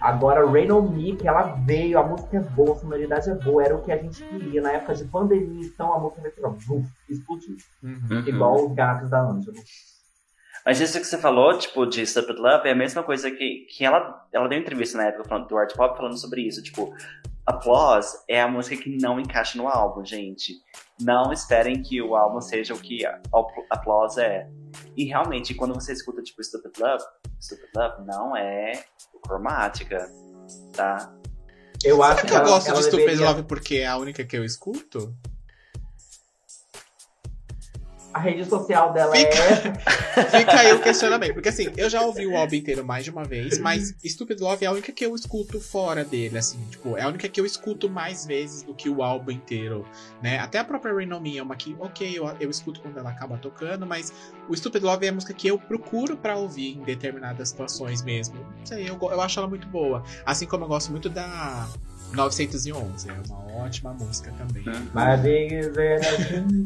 Agora, Rain on Me, que ela veio, a música é boa, a sonoridade é boa, era o que a gente queria na época de pandemia, então a música ficar buf, explodiu. Uhum. Igual os gatos da Angela. Mas isso que você falou, tipo, de Stupid Love, é a mesma coisa que, que ela, ela deu entrevista na época falando, do Art Pop falando sobre isso. Tipo, Applause é a música que não encaixa no álbum, gente. Não esperem que o álbum seja o que Applause é. E realmente, quando você escuta, tipo, Stupid Love, Stupid Love não é cromática, tá? Eu acho Será que eu ela- gosto ela de Stupid deveria- Love porque é a única que eu escuto? A rede social dela Fica- é essa. [laughs] Fica aí o questionamento. Porque assim, eu já ouvi o álbum inteiro mais de uma vez, mas Stupid Love é a única que eu escuto fora dele, assim. Tipo, é a única que eu escuto mais vezes do que o álbum inteiro, né? Até a própria Rain On Me é uma que, ok, eu, eu escuto quando ela acaba tocando, mas o Stupid Love é a música que eu procuro pra ouvir em determinadas situações mesmo. Não sei, eu, eu acho ela muito boa. Assim como eu gosto muito da 911, é uma ótima música também.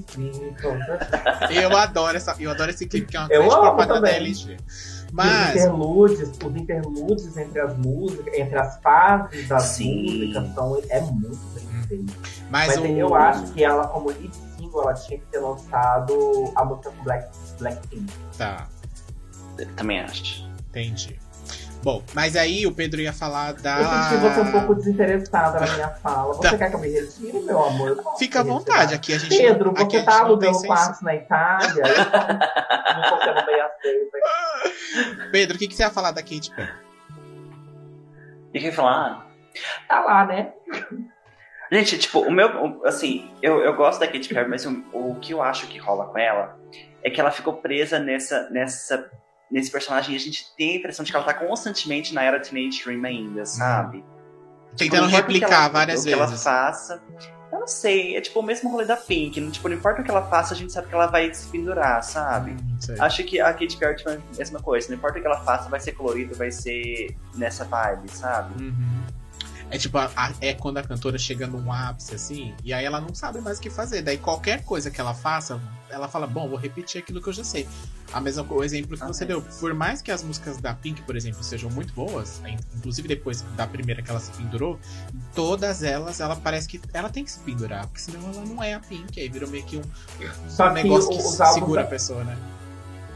Sim, com Eu adoro essa, eu adoro esse clipe que é uma Eu grande amo propaganda da também. LG. Os Mas interlúdios, os interlúdios entre as músicas, entre as fases das Sim. músicas são, é muito bem feito. Mas, Mas o... eu acho que ela, como lead single, ela tinha que ter lançado a música com Black, Blackpink. Tá, Eu também acho. entendi. Bom, mas aí o Pedro ia falar da. Eu senti você um pouco desinteressada na minha fala. Você Tá. quer que eu me retire, meu amor? Eu Fica à vontade, aqui a gente. Pedro, aqui você tá alugando quartos na Itália? Eu [laughs] não tô sendo bem aceita. Pedro, o que, que você ia falar da Katy Perry? E quem falar? Tá lá, né? Gente, tipo, o meu. o- Assim, eu, eu gosto da Katy Perry, mas o, o que eu acho que rola com ela é que ela ficou presa nessa, nessa, nesse personagem a gente tem a impressão de que ela tá constantemente na era Teenage Dream ainda, sabe? Tipo, Tentando não importa o que replicar ela- várias o que ela vezes. faça. Eu não sei, é tipo o mesmo rolê da Pink. não- Tipo, não importa o que ela faça, a gente sabe que ela vai se pendurar, sabe? Hum. Acho que a Katy Perry tipo, é a mesma coisa. Não importa o que ela faça, vai ser colorido, vai ser nessa vibe, sabe? Uhum. É tipo, a- a- é quando a cantora chega num ápice assim, e aí ela não sabe mais o que fazer. Daí qualquer coisa que ela faça, ela fala, bom, vou repetir aquilo que eu já sei. A mesma o exemplo que Ah, você é. deu. Por mais que as músicas da Pink, por exemplo, sejam muito boas, in- inclusive depois da primeira que ela se pendurou, todas elas, ela parece que ela tem que se pendurar, porque senão ela não é a Pink. Aí virou meio que um, Só um que negócio que álbuns segura da- a pessoa, né?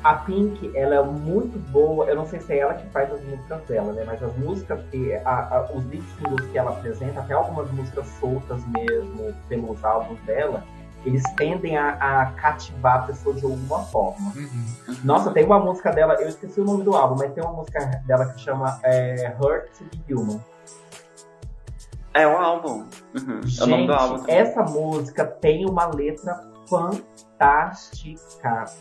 A Pink, ela é muito boa. Eu não sei se é ela que faz as músicas dela, né? Mas as músicas que. a- a- os singles que ela apresenta, até algumas músicas soltas mesmo pelos álbuns dela, eles tendem a, a cativar a pessoa de alguma forma. Uhum. Nossa, tem uma música dela, eu esqueci o nome do álbum, mas tem uma música dela que chama é, Hurt to Be Human. É o álbum. Uhum. é o nome do álbum. Gente, também. essa música tem uma letra fantástica.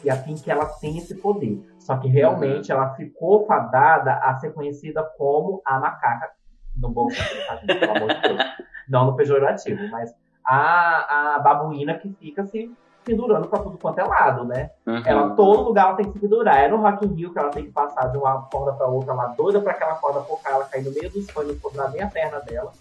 E a Pink, ela tem esse poder. Só que realmente ela ficou fadada a ser conhecida como a macaca. No bom sentido, tá? Pelo amor de Deus. Não no pejorativo, mas a, a babuína que fica se pendurando pra tudo quanto é lado, né? Uhum. Ela, todo lugar ela tem que se pendurar. É no Rock in Rio que ela tem que passar de uma corda pra outra, ela doida pra aquela corda focar, ela cair no meio dos fãs, não sobrar nem a perna dela.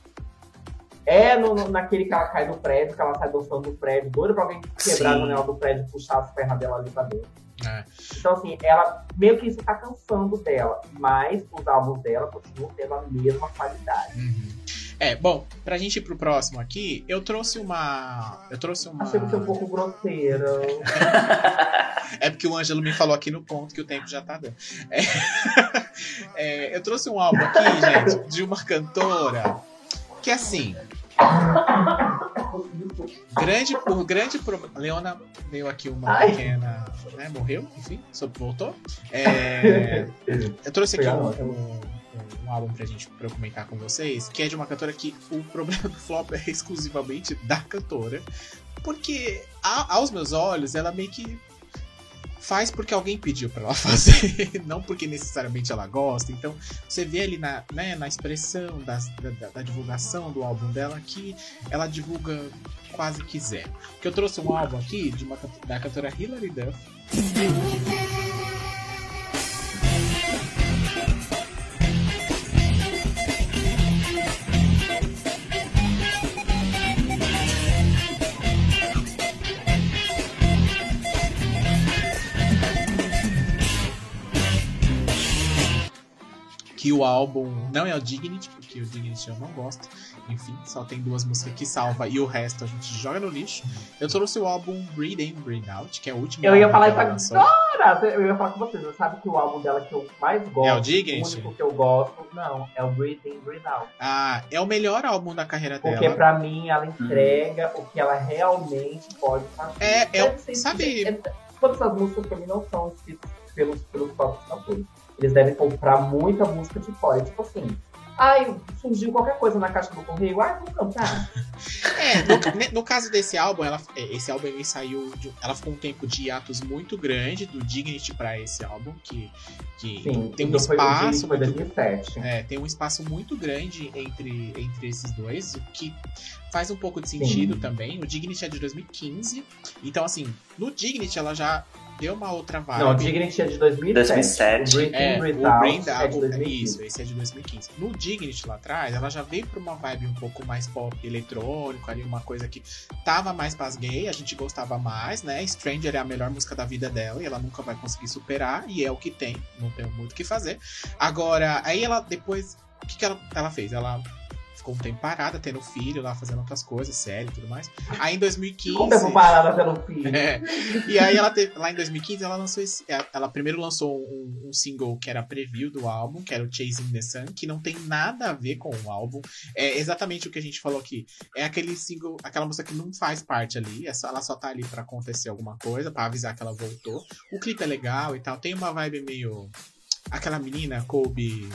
É no, no- naquele que ela cai no prédio, que ela sai dançando no prédio, doida pra alguém quebrar Sim. a janela do prédio e puxar as pernas dela ali pra dentro. É. Então, assim, ela meio que isso tá cansando dela, mas os álbuns dela continuam tendo a mesma qualidade. Uhum. É, bom, pra gente ir pro próximo aqui, eu trouxe uma. Eu trouxe uma. Achei você um pouco grosseira. [laughs] É porque o Ângelo me falou aqui no ponto que o tempo já tá dando. É. [laughs] É, eu trouxe um álbum aqui, gente, de uma cantora que assim. Grande, por grande problema. Leona deu aqui uma Ai. pequena. Né, morreu, enfim, só voltou. É, [laughs] eu trouxe aqui um, um, um álbum pra gente pra comentar com vocês, que é de uma cantora que o problema do flop é [laughs] exclusivamente da cantora. Porque, a- aos meus olhos, ela meio que faz porque alguém pediu pra ela [laughs] fazer, não porque necessariamente ela gosta. Então, você vê ali na, né, na expressão da, da- divulgação do álbum dela que ela divulga quase que zero. Porque eu trouxe um álbum aqui de uma, da cantora Hilary Duff. Que o álbum não é o Dignity, porque o Dignity eu não gosto. Enfim, só tem duas músicas que salva e o resto a gente joga no lixo. Eu trouxe o álbum Breathe In, Breathe Out, que é o último Eu ia falar isso. Cara, eu ia falar com vocês, você sabe que o álbum dela que eu mais gosto, É o Dignity? único que eu gosto, não, é o Breathe In, Breathe Out. Ah, é o melhor álbum da carreira Porque dela. pra mim ela entrega o que ela realmente pode fazer. É, é, ser- sabe- é- Todas essas músicas pra mim não são escritas pelos, pelos próprios cantores. Eles devem comprar muita música de fora. Tipo assim, ai, surgiu qualquer coisa na caixa do correio, ai, vou cantar. [laughs] É, no, no caso desse álbum, ela, é, esse álbum ele saiu. de- ela ficou um tempo de hiatos muito grande do Dignity pra esse álbum, que, que Sim, tem um espaço. Foi muito 2007. É, tem um espaço muito grande entre, entre esses dois, o que faz um pouco de sentido Sim. também. O Dignity é de 2015, então assim, no Dignity ela já deu uma outra vibe. Não, o Dignity é de 2007. 2007. O Breathe É, Out é de Out, 2015. isso, esse é de 2015. No Dignity lá atrás, ela já veio pra uma vibe um pouco mais pop eletrônico, ali uma coisa que tava mais pras gay, a gente gostava mais, né? Stranger é a melhor música da vida dela e ela nunca vai conseguir superar, e é o que tem, não tem muito o que fazer. Agora, aí ela depois, o que, que ela, ela fez? Ela ficou um tempo parada, tendo filho lá, fazendo outras coisas, série e tudo mais. Aí em 2015. Um tempo parada pelo filho. É. E aí ela teve, lá em 2015 ela lançou esse, ela primeiro lançou um, um single que era preview do álbum, que era o Chasing the Sun, que não tem nada a ver com o álbum. É exatamente o que a gente falou aqui. É aquele single, aquela música que não faz parte ali, é só, ela só tá ali para acontecer alguma coisa, para avisar que ela voltou. O clipe é legal e tal, tem uma vibe meio aquela menina Kobe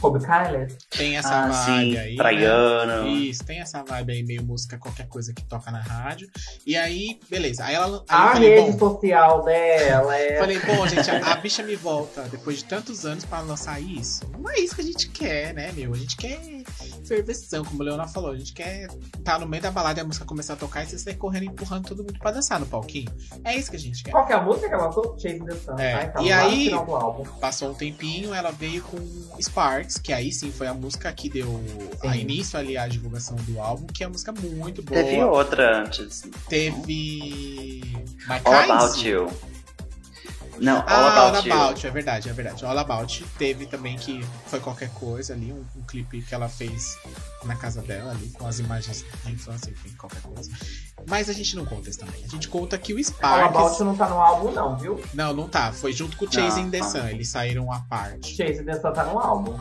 Kobe Kyler. tem essa Ah, vibe sim, aí. né? praiano. Isso, tem essa vibe aí, meio música, qualquer coisa que toca na rádio. E aí, beleza. Aí ela. Aí A falei, rede bom. social dela é. Falei, bom, [laughs] gente, a, a bicha me volta depois de tantos anos pra lançar isso. Não é isso que a gente quer, né, meu? A gente quer ferveção, como o Leona falou. A gente quer estar no meio da balada e a música começar a tocar e você sair correndo e empurrando todo mundo pra dançar no palquinho. É isso que a gente quer. Qual que é a música que ela lançou? The Sun. É, tá? Então, e aí-. Passou um tempinho, ela veio com Que aí sim foi a música que deu a início ali à divulgação do álbum, que é uma música muito boa. Teve outra antes. Teve. My All Kinds? About You. Não, All Ah, About You. All About, é verdade, é verdade. All About teve também que foi qualquer coisa ali, um, um clipe que ela fez na casa dela ali, com as imagens de infância, enfim, qualquer coisa. Mas a gente não conta isso também. A gente conta que o All Sparks. About não tá no álbum, não, viu? Não, não tá. Foi junto com o Chasing Não, the tá. Sun. Eles saíram à parte. Chasing the Sun tá no álbum.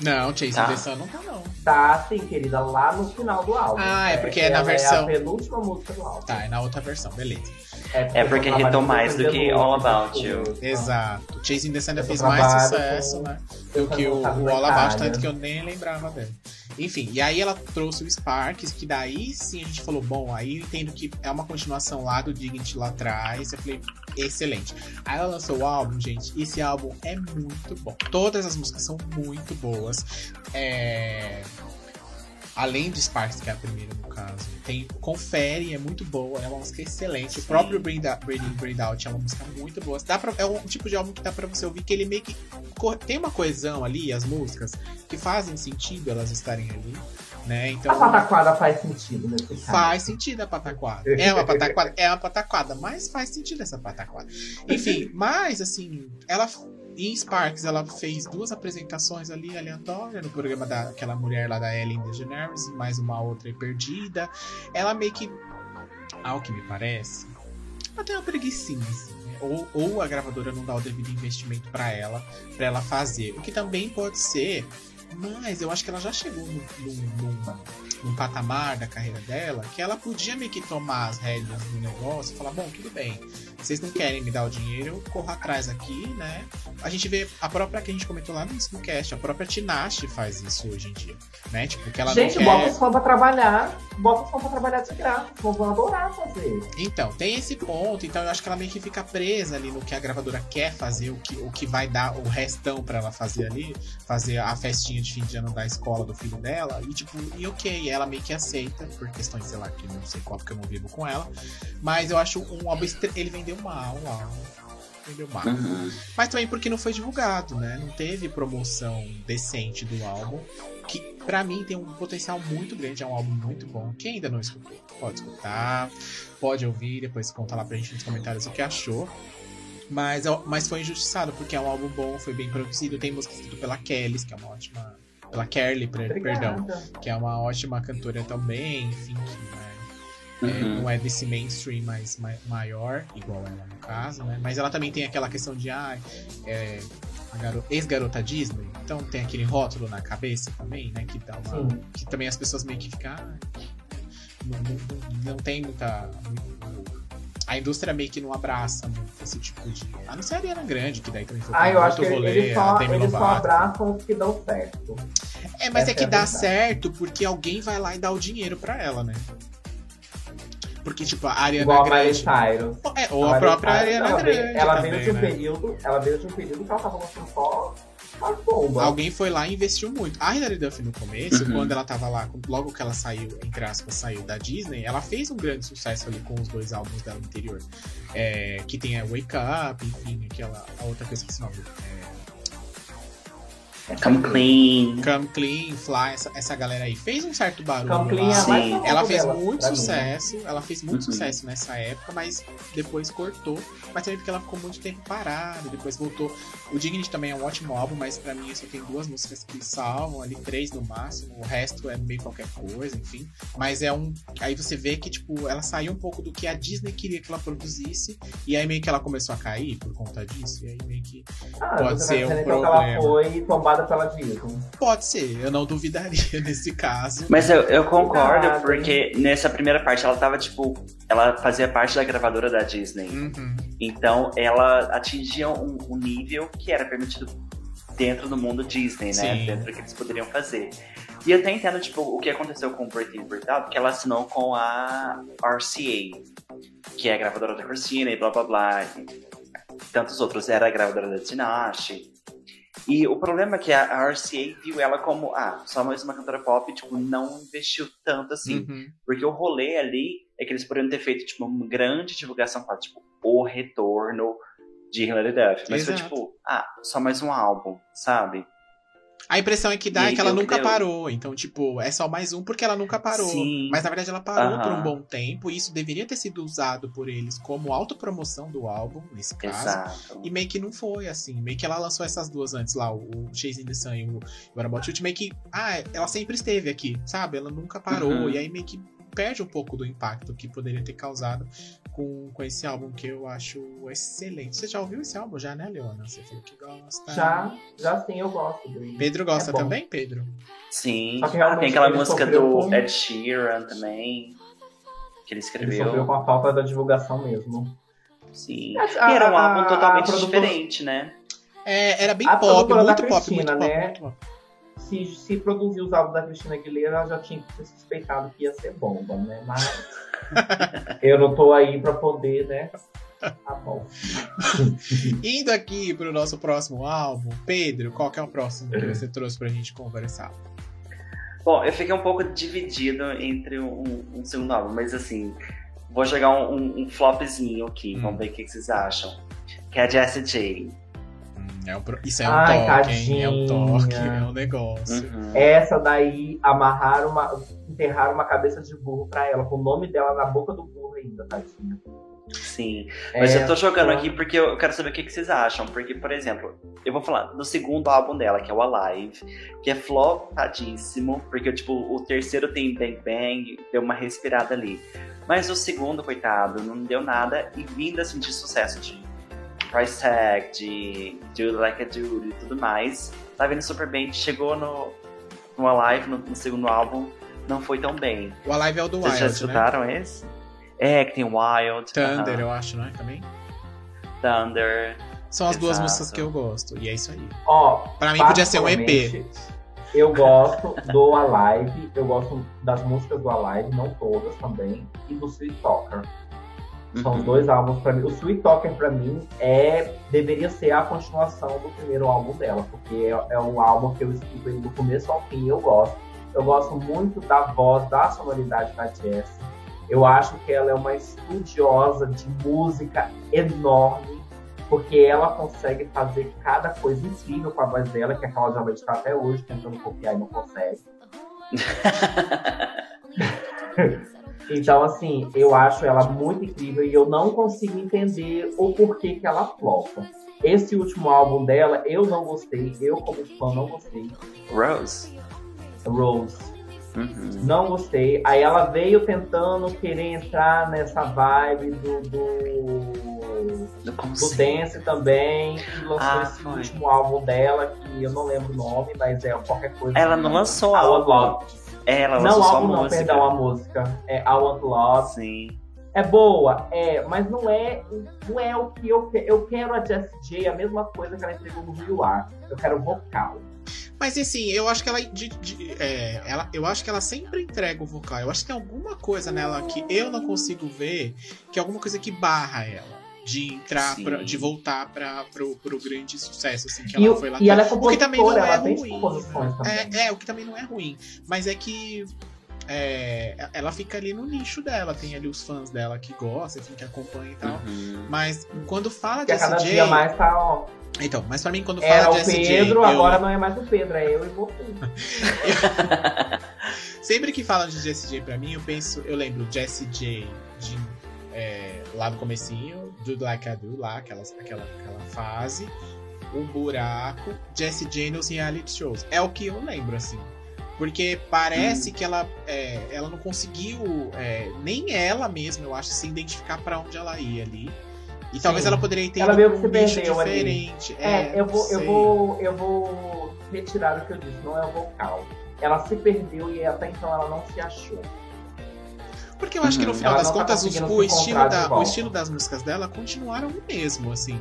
Não, Chasing Tá. the Sun não tá, não. Tá, sim, querida, lá no final do álbum. Ah, é porque é na ela versão- É a penúltima música do álbum. Tá, é na outra versão, beleza. É porque hitou com mais do que All About You. Exato. Chasing the Eu fez mais com- sucesso, né? Do que o, o All About, Itália. tanto que eu nem lembrava dele. Enfim, e aí ela trouxe o Sparks, que daí sim a gente falou, bom, aí eu entendo que é uma continuação lá do Dignity lá atrás. Eu falei, excelente. Aí ela lançou o álbum, gente, e esse álbum é muito bom. Todas as músicas são muito boas. É... Além de Sparks, que é a primeira no caso, tem Confere, é muito boa, é uma música excelente. O Sim. próprio Breathe Out- é uma música muito boa. Dá pra, é um tipo de álbum que dá pra você ouvir que ele meio que tem uma coesão ali, as músicas, que fazem sentido elas estarem ali, né? Então A pataquada faz sentido caso. faz sentido a pataquada. É uma pataquada, é uma pataquada, mas faz sentido essa pataquada. Enfim, [laughs] mas assim, ela em Sparks ela fez duas apresentações ali aleatórias no programa daquela mulher lá da Ellen DeGeneres mais uma outra aí perdida. Ela meio que, ao que me parece, ela tem uma preguiçinha, assim, né? ou, ou a gravadora não dá o devido investimento pra ela, para ela fazer. O que também pode ser, mas eu acho que ela já chegou num, num, num, patamar da carreira dela que ela podia meio que tomar as rédeas do negócio e falar: bom, tudo bem, vocês não querem me dar o dinheiro, eu corro atrás aqui, né? A gente vê a própria que a gente comentou lá no no cast, a própria Tinashe faz isso hoje em dia, né? Tipo, que ela Gente, não bota quer. os fãs pra trabalhar. Bota os fãs pra trabalhar de graça. Fãs vão adorar fazer. Então, tem esse ponto, então eu acho que ela meio que fica presa ali no que a gravadora quer fazer, o que, o que vai dar o restão pra ela fazer ali, fazer a festinha de fim de ano da escola do filho dela, e tipo, e ok, ela meio que aceita, por questões, sei lá, que não sei qual, porque eu não vivo com ela, mas eu acho um álbum, estre- ele vendeu mal, o álbum, vendeu mal. Uhum. Mas também porque não foi divulgado, né? Não teve promoção decente do álbum. Que pra mim tem um potencial muito grande, é um álbum muito bom. Quem ainda não escutou, pode escutar, pode ouvir, depois conta lá pra gente nos comentários o que achou. Mas, é- mas foi injustiçado, porque é um álbum bom, foi bem produzido. Tem música escrita pela Kelly, que é uma ótima. Pela Kerly, per- perdão que é uma ótima cantora também, enfim, que né, é, Uhum. não é desse mainstream mais ma- maior, igual ela no caso, né? Mas ela também tem aquela questão de ah, é, a garo- ex-garota Disney, então tem aquele rótulo na cabeça também, né? Que dá uma. Sim. Que também as pessoas meio que ficam. ah, não, não- não tem muita. muito- a indústria meio que não abraça muito esse tipo de. A não ser a Ariana Grande, que daí também foi Ah, eu acho que rolê, eles a só, eles só abraçam os que dão certo. É, mas Essa é que é a dá certo porque alguém vai lá e dá o dinheiro pra ela, né? Porque, tipo, a Ariana Igual a Grande. Cyrus. É, ou a, Miley própria Cyrus, Ariana ela veio- Grande. Ela também, veio de um né? período. Ela veio de um período que ela tava mostrando só as bombas. Alguém foi lá e investiu muito. A Hilary Duff no começo, Uhum. quando ela tava lá, logo que ela saiu, entre aspas, saiu da Disney, ela fez um grande sucesso ali com os dois álbuns dela anterior. É, que tem a Wake Up, enfim, aquela a outra coisa que esse nome. É, Come Clean. Come Clean, Fly, essa, essa galera aí fez um certo barulho. Come Clean lá. é Sim. Ela fez dela, muito mim. sucesso, ela fez muito Uhum. sucesso nessa época, mas depois cortou. Mas também porque ela ficou muito tempo parada, depois voltou. O Dignity também é um ótimo álbum, mas pra mim só tem duas músicas que salvam, ali três no máximo, o resto é meio qualquer coisa, enfim. Mas é um. Aí você vê que, tipo, ela saiu um pouco do que a Disney queria que ela produzisse, e aí meio que ela começou a cair por conta disso, e aí meio que. Ah, Pode ser um então que ela problema. foi pela Disney. Pode ser, eu não duvidaria [laughs] nesse caso. Mas eu, eu concordo, Nada. porque nessa primeira parte ela tava, tipo, ela fazia parte da gravadora da Disney. Uhum. Então ela atingia um, um nível que era permitido dentro do mundo Disney, né? Sim. Dentro do que eles poderiam fazer. E eu até entendo, tipo, o que aconteceu com Breaking Break Out, que ela assinou com a RCA, que é a gravadora da Christina e blá blá blá. E tantos outros era a gravadora da Tinashe. E o problema é que a RCA viu ela como, ah, só mais uma cantora pop, tipo, não investiu tanto assim. Uhum. Porque o rolê ali é que eles poderiam ter feito, tipo, uma grande divulgação tipo, o retorno de Hilary Duff. Mas foi Exato. tipo, ah, só mais um álbum, sabe? A impressão é que dá E é que ela nunca deu. parou. Então, tipo, é só mais um porque ela nunca parou. Sim. Mas na verdade ela parou por um bom tempo. E isso deveria ter sido usado por eles como autopromoção do álbum, nesse caso. Exato. E meio que não foi assim. Meio que ela lançou essas duas antes lá, o, o Chasing the Sun e o What About You. Meio que, ah, ela sempre esteve aqui, sabe? Ela nunca parou. Uhum. E aí meio que perde um pouco do impacto que poderia ter causado com, com esse álbum que eu acho excelente. Você já ouviu esse álbum já, né, Leona? Você falou que gosta. Já, já sim, eu gosto dele. Pedro gosta É também, Pedro? Sim. Tem aquela ele música do com- Ed Sheeran também. Que ele Ele escreveu. sofreu com a falta da divulgação mesmo. Sim. A- E era um a- álbum a- totalmente a produtora- diferente, né? É, era bem A pop, muito pop, Cristina, muito pop, né? muito pop. Se, se produzir os álbuns da Cristina Aguilera, ela já tinha que ter suspeitado que ia ser bomba, né? Mas [laughs] eu não tô aí pra poder, né? Tá bom. [laughs] Indo aqui pro nosso próximo álbum, Pedro, qual que é o próximo que você trouxe pra gente conversar? Bom, eu fiquei um pouco dividido entre um, um segundo álbum, mas assim, vou jogar um, um, um flopzinho aqui, Hum. vamos ver o que, que vocês acham. Que é a Jessie J. É um isso é um Ai, toque, hein? É um toque, é um negócio. Uhum. Essa daí, amarraram uma. enterraram uma cabeça de burro pra ela, com o nome dela na boca do burro ainda, tadinha. Sim. Mas É, eu tô jogando aqui porque eu quero saber o que, que vocês acham. Porque, por exemplo, eu vou falar do segundo álbum dela, que é o Alive, que é flopadíssimo, porque, tipo, o terceiro tem Bang Bang, deu uma respirada ali. Mas o segundo, coitado, não deu nada e vindo assim de sucesso de Price Tag, de Do Like a Dude e tudo mais, tá vindo super bem. Chegou no, no Alive, no, no segundo álbum, não foi tão bem. O Alive é o do Vocês já Wild, né? escutaram esse? É, que tem Wild. Thunder, aham. eu acho, não é? Também? Thunder. São as duas Exato. músicas que eu gosto. E é isso aí. Ó, Pra mim podia ser um EP. Eu gosto do Alive, eu gosto das músicas do Alive, não todas também, e do Sweet Talker. São os Uhum. dois álbuns pra mim. O Sweet Talker pra mim é deveria ser a continuação do primeiro álbum dela, porque é, é um álbum que eu escuto do começo ao fim e eu gosto. Eu gosto muito da voz, da sonoridade da Jessie. Eu acho que ela é uma estudiosa de música enorme, porque ela consegue fazer cada coisa incrível com a voz dela, que a Cláudia Leite está até hoje tentando copiar e não consegue. [laughs] [laughs] Então, assim, eu acho ela muito incrível e eu não consigo entender o porquê que ela flopa. Esse último álbum dela, eu não gostei, eu como fã não gostei. Rose. Rose, Uhum. não gostei. Aí ela veio tentando querer entrar nessa vibe do, do, Do. Dance também. E lançou Ah, esse foi. último álbum dela, que eu não lembro o nome, mas é qualquer coisa. Ela não lançou álbum. É, ela Não, lançou só álbum não, música. perdão, a música. É I Want Love. Sim. É boa, é, mas não é, não é o que eu quero. Eu quero a Jessie J, a mesma coisa que ela entregou no Rio Ar. Eu quero vocal. Mas assim, eu acho que ela, de- de- é, ela. Eu acho que ela sempre entrega o vocal. Eu acho que tem alguma coisa nela que eu não consigo ver, que é alguma coisa que barra ela. De entrar, pra, de voltar pra, pro, pro grande sucesso, assim, que E, ela o- foi lá e ela é O que também não é ruim. É, é, o que também não é ruim. Mas é que é, ela fica ali no nicho dela. Tem ali os fãs dela que gostam, enfim, que acompanham e tal. Uhum. Mas quando fala de a cada SJ, dia mais tá, ó. Então, mas pra mim, quando fala de o SJ, Pedro, eu- agora não é mais o Pedro, é eu e você. [laughs] Sempre que falam de Jessie J pra mim, eu penso, eu lembro Jessie J de, é, lá no comecinho, do Like I Do, lá, aquela, aquela, aquela fase, um buraco, Jessie J nos reality shows. É o que eu lembro, assim. Porque parece que ela, é, ela não conseguiu, é, nem ela mesma, eu acho, se identificar pra onde ela ia ali. E talvez Sim. ela poderia ter Ela um nicho diferente. É, eu, não vou, eu, vou, eu vou retirar o que eu disse, não é o vocal. Ela se perdeu e até então ela não se achou. Porque eu acho que no Uhum. final Ela das tá contas, os- conseguindo o, estilo da, o estilo das músicas dela continuaram o mesmo, assim.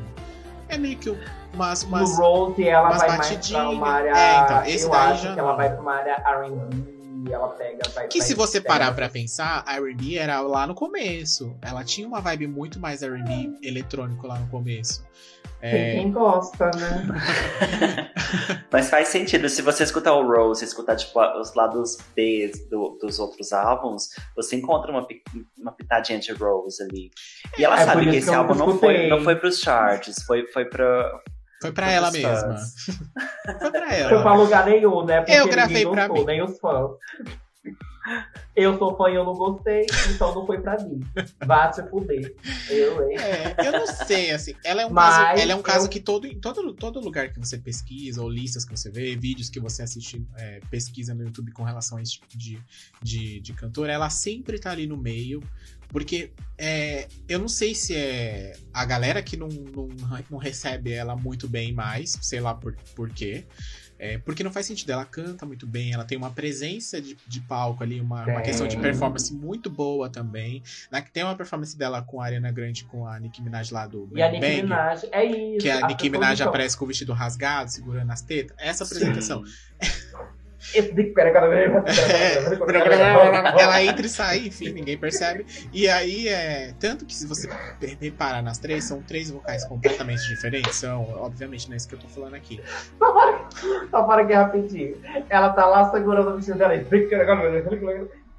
É meio que umas. umas no Rose ela umas vai mais pra uma área. É, então, esse eu daí acho já que ela vai pra uma área RB, ela pega. Vai, que vai- se você pega- parar pra pensar, a R&B era lá no começo. Ela tinha uma vibe muito mais R&B eletrônico lá no começo. Tem É, quem gosta, né? [laughs] Mas faz sentido. Se você escutar o Rose, escutar tipo, os lados B do- dos outros álbuns, você encontra uma, uma pitadinha de Rose ali. E ela É, sabe por que esse que álbum não foi, não foi pros charts, foi, foi pra. foi pra ela pros mesma. fãs. [laughs] Foi pra Foi pra ela. lugar nenhum, né? Porque Eu gravei pra mim. Nem os fãs. Eu sou fã e eu não gostei, então não foi pra mim. Vá te fuder. Eu, hein? É, eu não sei, assim. Ela é um Mas caso, ela é um eu- caso que todo, em todo, todo lugar que você pesquisa, ou listas que você vê, vídeos que você assiste, é, pesquisa no YouTube com relação a esse tipo de, de, de cantora, ela sempre tá ali no meio. Porque é, eu não sei se é a galera que não, não, não recebe ela muito bem mais, sei lá por, por quê. É, porque não faz sentido, ela canta muito bem, ela tem uma presença de, de palco ali, uma, uma questão de performance muito boa também. Na, tem uma performance dela com a Ariana Grande, com a Nicki Minaj lá do E a Nicki Bang, Minaj, é isso. que a as Nicki Minaj aparece com o vestido rasgado, segurando as tetas. Essa apresentação. É, ela entra e sai, enfim, ninguém percebe. E aí, é. Tanto que se você reparar nas três, são três vocais completamente diferentes. São, obviamente, não é isso que eu tô falando aqui. Só para, aqui rapidinho. Ela tá lá segurando o vestido dela.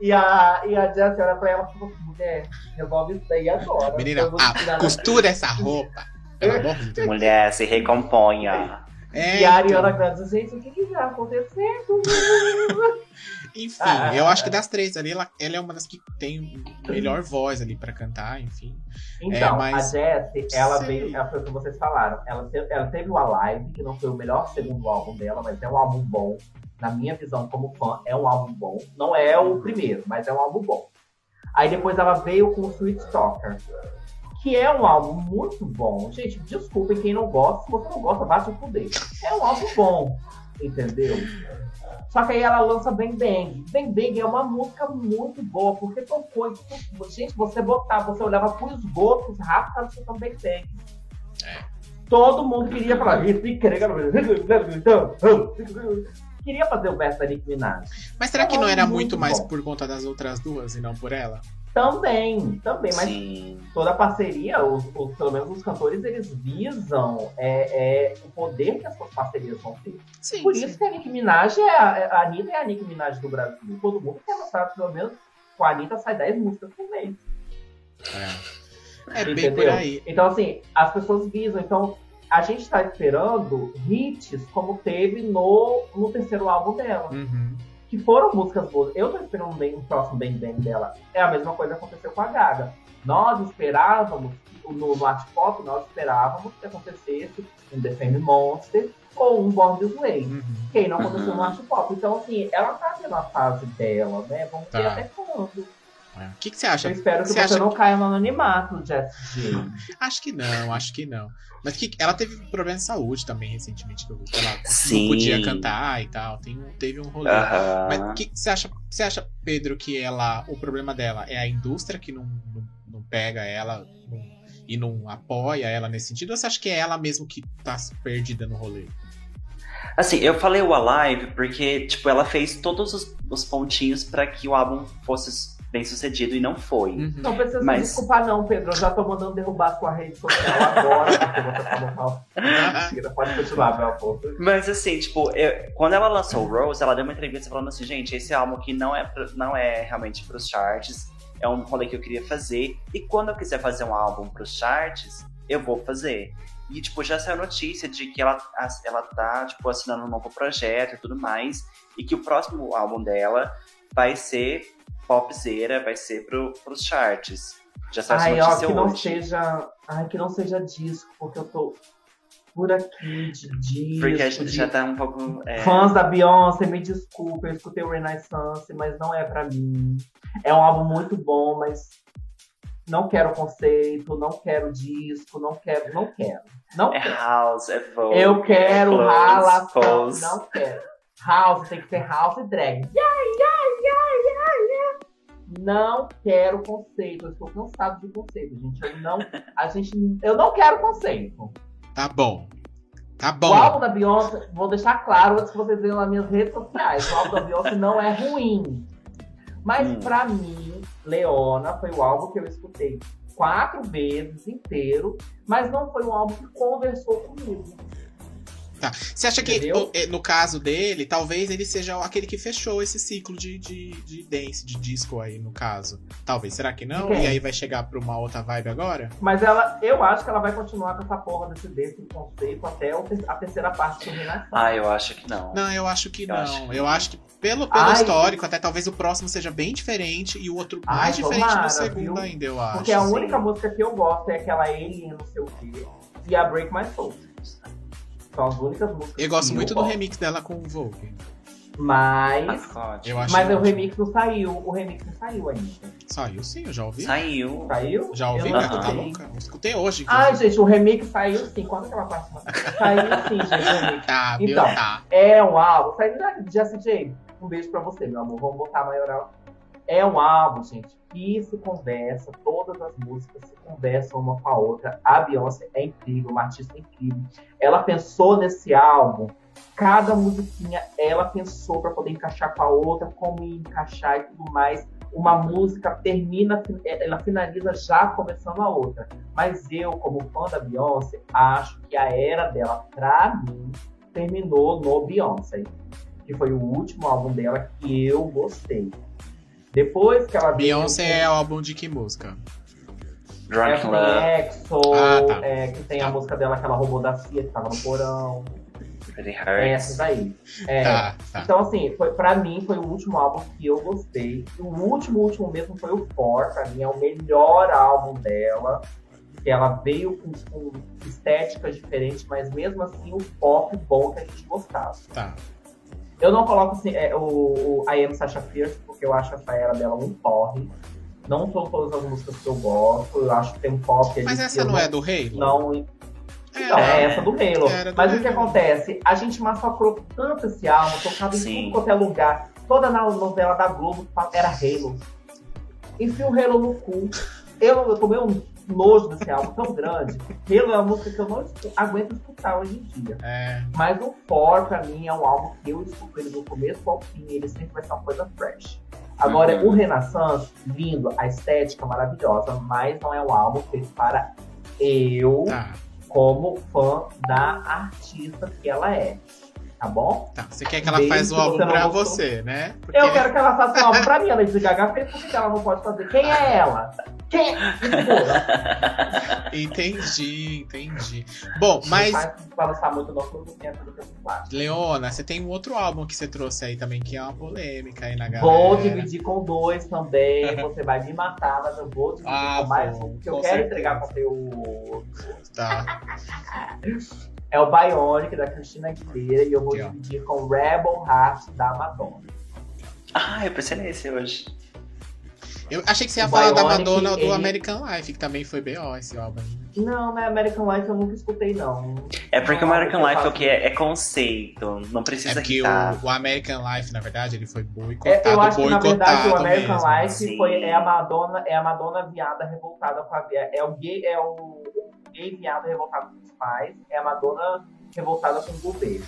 E a, e a Jessie olha pra ela e fala: mulher, resolve isso daí agora. Menina, ah, costura essa roupa. Pelo amor de Deus. Mulher, se recomponha. É, E a então. Ariana Grande, gente, o que que tá acontecendo? [laughs] Enfim, Ah, eu ah, acho que ah. das três ali, ela, ela é uma das que tem melhor voz ali pra cantar, enfim. Então, mas- a Jessie, ela Sei. veio, ela foi o que vocês falaram. Ela teve, ela teve o Alive, que não foi o melhor segundo álbum dela, mas é um álbum bom. Na minha visão, como fã, é um álbum bom. Não é o primeiro, mas é um álbum bom. Aí depois ela veio com o Sweet Talker, que é um álbum muito bom. Gente, desculpem quem não gosta. Se você não gosta, bate o fuder. É um álbum bom, entendeu? Só que aí ela lança Bang Bang. Bang Bang é uma música muito boa, porque tocou. tudo. Gente, você botava, você olhava pro esgoto, ratos estavam escutando Bang Bang. Todo mundo queria falar isso. e queria- Queria fazer o verso da Nicki Minaj. Mas será que não É era muito mais por conta das outras duas e não por ela? Também, também, mas Sim. toda parceria, os, os- pelo menos os cantores, eles visam é, é, o poder que as suas parcerias vão ter. Sim. Por sim. isso que a Nicki Minaj é a, a Anitta é a Nicki Minaj do Brasil. Todo mundo quer mostrar, pelo menos, com a Anitta sai 10 músicas por mês. É, é bem entendeu? por aí. Então, assim, as pessoas visam. Então, a gente tá esperando hits como teve no, no terceiro álbum dela. Uhum. Que foram músicas boas. Eu tô esperando um, bem, um próximo Bang Bang dela. É a mesma coisa que aconteceu com a Gaga. Nós esperávamos, que- no, Art Pop, nós esperávamos que acontecesse um The Fame Monster ou um Born This Way. Uhum. Que não aconteceu no Art Pop. Então, assim, ela tá tendo a fase dela, né? Vamos ver Tá. até quando. É. O que, que você acha? Eu espero que Você você, não caia no anonimato, Jess J. Acho que não, acho que não. Mas que ela teve problema de saúde também recentemente, que eu vi que ela Sim. não podia cantar e tal. Tem, teve um rolê. Aham. Mas o que, você acha? Você acha, Pedro, que ela. O problema dela é a indústria que não, não, não pega ela não- e não apoia ela nesse sentido? Ou você acha que é ela mesmo que tá perdida no rolê? Assim, eu falei o Alive porque, tipo, ela fez todos os, os pontinhos pra que o álbum fosse bem sucedido e não foi. Uhum. Não precisa Mas- se desculpar, não, Pedro. Eu já tô mandando derrubar a sua rede social agora, porque você falou mal. Mentira, pode continuar, meu amor. Mas assim, tipo, eu- quando ela lançou o Rose, ela deu uma entrevista falando assim, gente, esse álbum aqui não é, pro- não é realmente pros charts, é um rolê que eu queria fazer, e quando eu quiser fazer um álbum pros charts, eu vou fazer. E, tipo, já saiu notícia de que ela, ela tá, tipo, assinando um novo projeto e tudo mais. E que o próximo álbum dela vai ser popzera, vai ser pro, pros charts. Já essa Ai, ó, que não hoje. seja. Ai, que não seja disco, porque eu tô por aqui de disco. Porque a gente de- já tá um pouco. é, Fãs da Beyoncé, me desculpem, eu escutei o Renaissance, mas não é pra mim. É um álbum muito bom, mas não quero conceito, não quero disco, não quero, não quero. Não é quero. house, é vogue. Eu quero é close, ralação, não quero. House tem que ser house e drag. Yeah, yeah. Não quero conceito. Eu estou cansado de conceito, gente. Eu não, a gente, eu não quero conceito. Tá bom. Tá O álbum bom. da Beyoncé, vou deixar claro antes que vocês vejam nas minhas redes sociais. O álbum da Beyoncé não é ruim. Mas Hum. pra mim, Leona foi o álbum que eu escutei quatro vezes inteiro, mas não foi um álbum que conversou comigo. Tá. Você acha que, Entendeu? o- eh, no caso dele, talvez ele seja aquele que fechou esse ciclo de, de, de dance, de disco aí, no caso? Talvez. Será que não? E aí vai chegar pra uma outra vibe agora? Mas ela, eu acho que ela vai continuar com essa porra desse, desse conceito até a terceira parte do Renaissance. Ah, eu acho que não. Não, eu acho que Eu não. acho que eu acho que pelo, pelo Ai. histórico, até talvez o próximo seja bem diferente e o outro Ai, mais diferente tomara, do segundo viu? ainda, eu acho. Porque a sim. única música que eu gosto é aquela Alien, não sei o quê, e a Break My Soul. São as únicas músicas Eu gosto que muito eu do gosto. remix dela com o Vogue. Mas, Mascote. Eu acho mas o remix não saiu. O remix não saiu ainda. Saiu sim, eu já ouvi. Saiu. Saiu? Já ouvi, Eu não gata, tá escutei. louca? Eu escutei hoje. Ai, inclusive. gente, o remix saiu sim. Quando que ela passa? Saiu sim, gente, o remix. [laughs] Tá? Então. Tá. É um álbum. Saiu da Jessie J. Um beijo pra você, meu amor. Vamos botar a maioral. É um álbum, gente, que se conversa, todas as músicas se conversam uma com a outra. A Beyoncé é incrível, uma artista incrível. Ela pensou nesse álbum, cada musiquinha ela pensou pra poder encaixar com a outra, como encaixar e tudo mais. Uma música termina, ela finaliza já começando a outra. Mas eu, como fã da Beyoncé, acho que a era dela, pra mim, terminou no Beyoncé, que foi o último álbum dela que eu gostei. Depois que ela veio Beyoncé é álbum de que música? Drunk Love. EXO, Ah, tá. é, que tem Tá. a música dela que ela roubou da Cia, que tava no porão. Pretty É Hurts. essas aí. É, Tá, tá. Então, assim, foi, pra mim foi o último álbum que eu gostei. O último, último mesmo foi o For. Pra mim é o melhor álbum dela. Que ela veio com, com estéticas diferentes, mas mesmo assim o pop bom que a gente gostava. Tá. Eu não coloco assim, é, o, o I Am Sasha Fierce, porque eu acho essa era dela um porre. Não são todas as músicas que eu gosto. Eu acho que tem um pop ali Mas essa não é do Halo? Não, É, não, é essa do do Mas o que Halo. acontece? A gente massacrou tanto esse álbum, tocava em tudo quanto é lugar. Toda na novela da Globo era Halo. Enfia o Halo no cu. Eu, eu tomei um nojo desse álbum tão grande. Halo é uma música que eu não aguento escutar hoje em dia. É. Mas o For, pra mim, é um álbum que eu escuto ele do começo ao fim. Ele sempre vai ser uma coisa fresh. Agora, Uhum. o Renaissance, lindo, a estética maravilhosa, mas não é um álbum feito para eu Tá, como fã da artista que ela é. Tá bom? tá. Você quer que ela Desde faça o álbum você pra gostou. você, né? Porque Eu quero que ela faça um álbum pra mim. A Lady Gaga fez, por que que ela não pode fazer? Quem é ela? Quem é? [laughs] Entendi, entendi. Bom, mas, muito porque. Leona, você tem um outro álbum que você trouxe aí também, que é uma polêmica aí na galera. Vou dividir com dois também. Você vai me matar, mas eu vou dividir Ah, com mais um, porque eu quero certeza. entregar conteúdo. Tá. [laughs] É o Bionic da Cristina Aguilera e eu vou dividir com Rebel Heart da Madonna. Ah, eu pensei nesse hoje. Eu achei que você ia O falar da Bionic, Madonna do ele- American Life, que também foi B.O. esse álbum. Não, né? American Life eu nunca escutei, não. É porque o American Life é o que? É, é conceito. Não É precisa porque irritar. o, o American Life, na verdade, ele foi É, boicotado, eu acho que na verdade o boicotado American mesmo. Life sim. foi, é a Madonna, é a Madonna viada revoltada com a é o gay, é o gay viado revoltado com os pais, é a Madonna revoltada com o governo.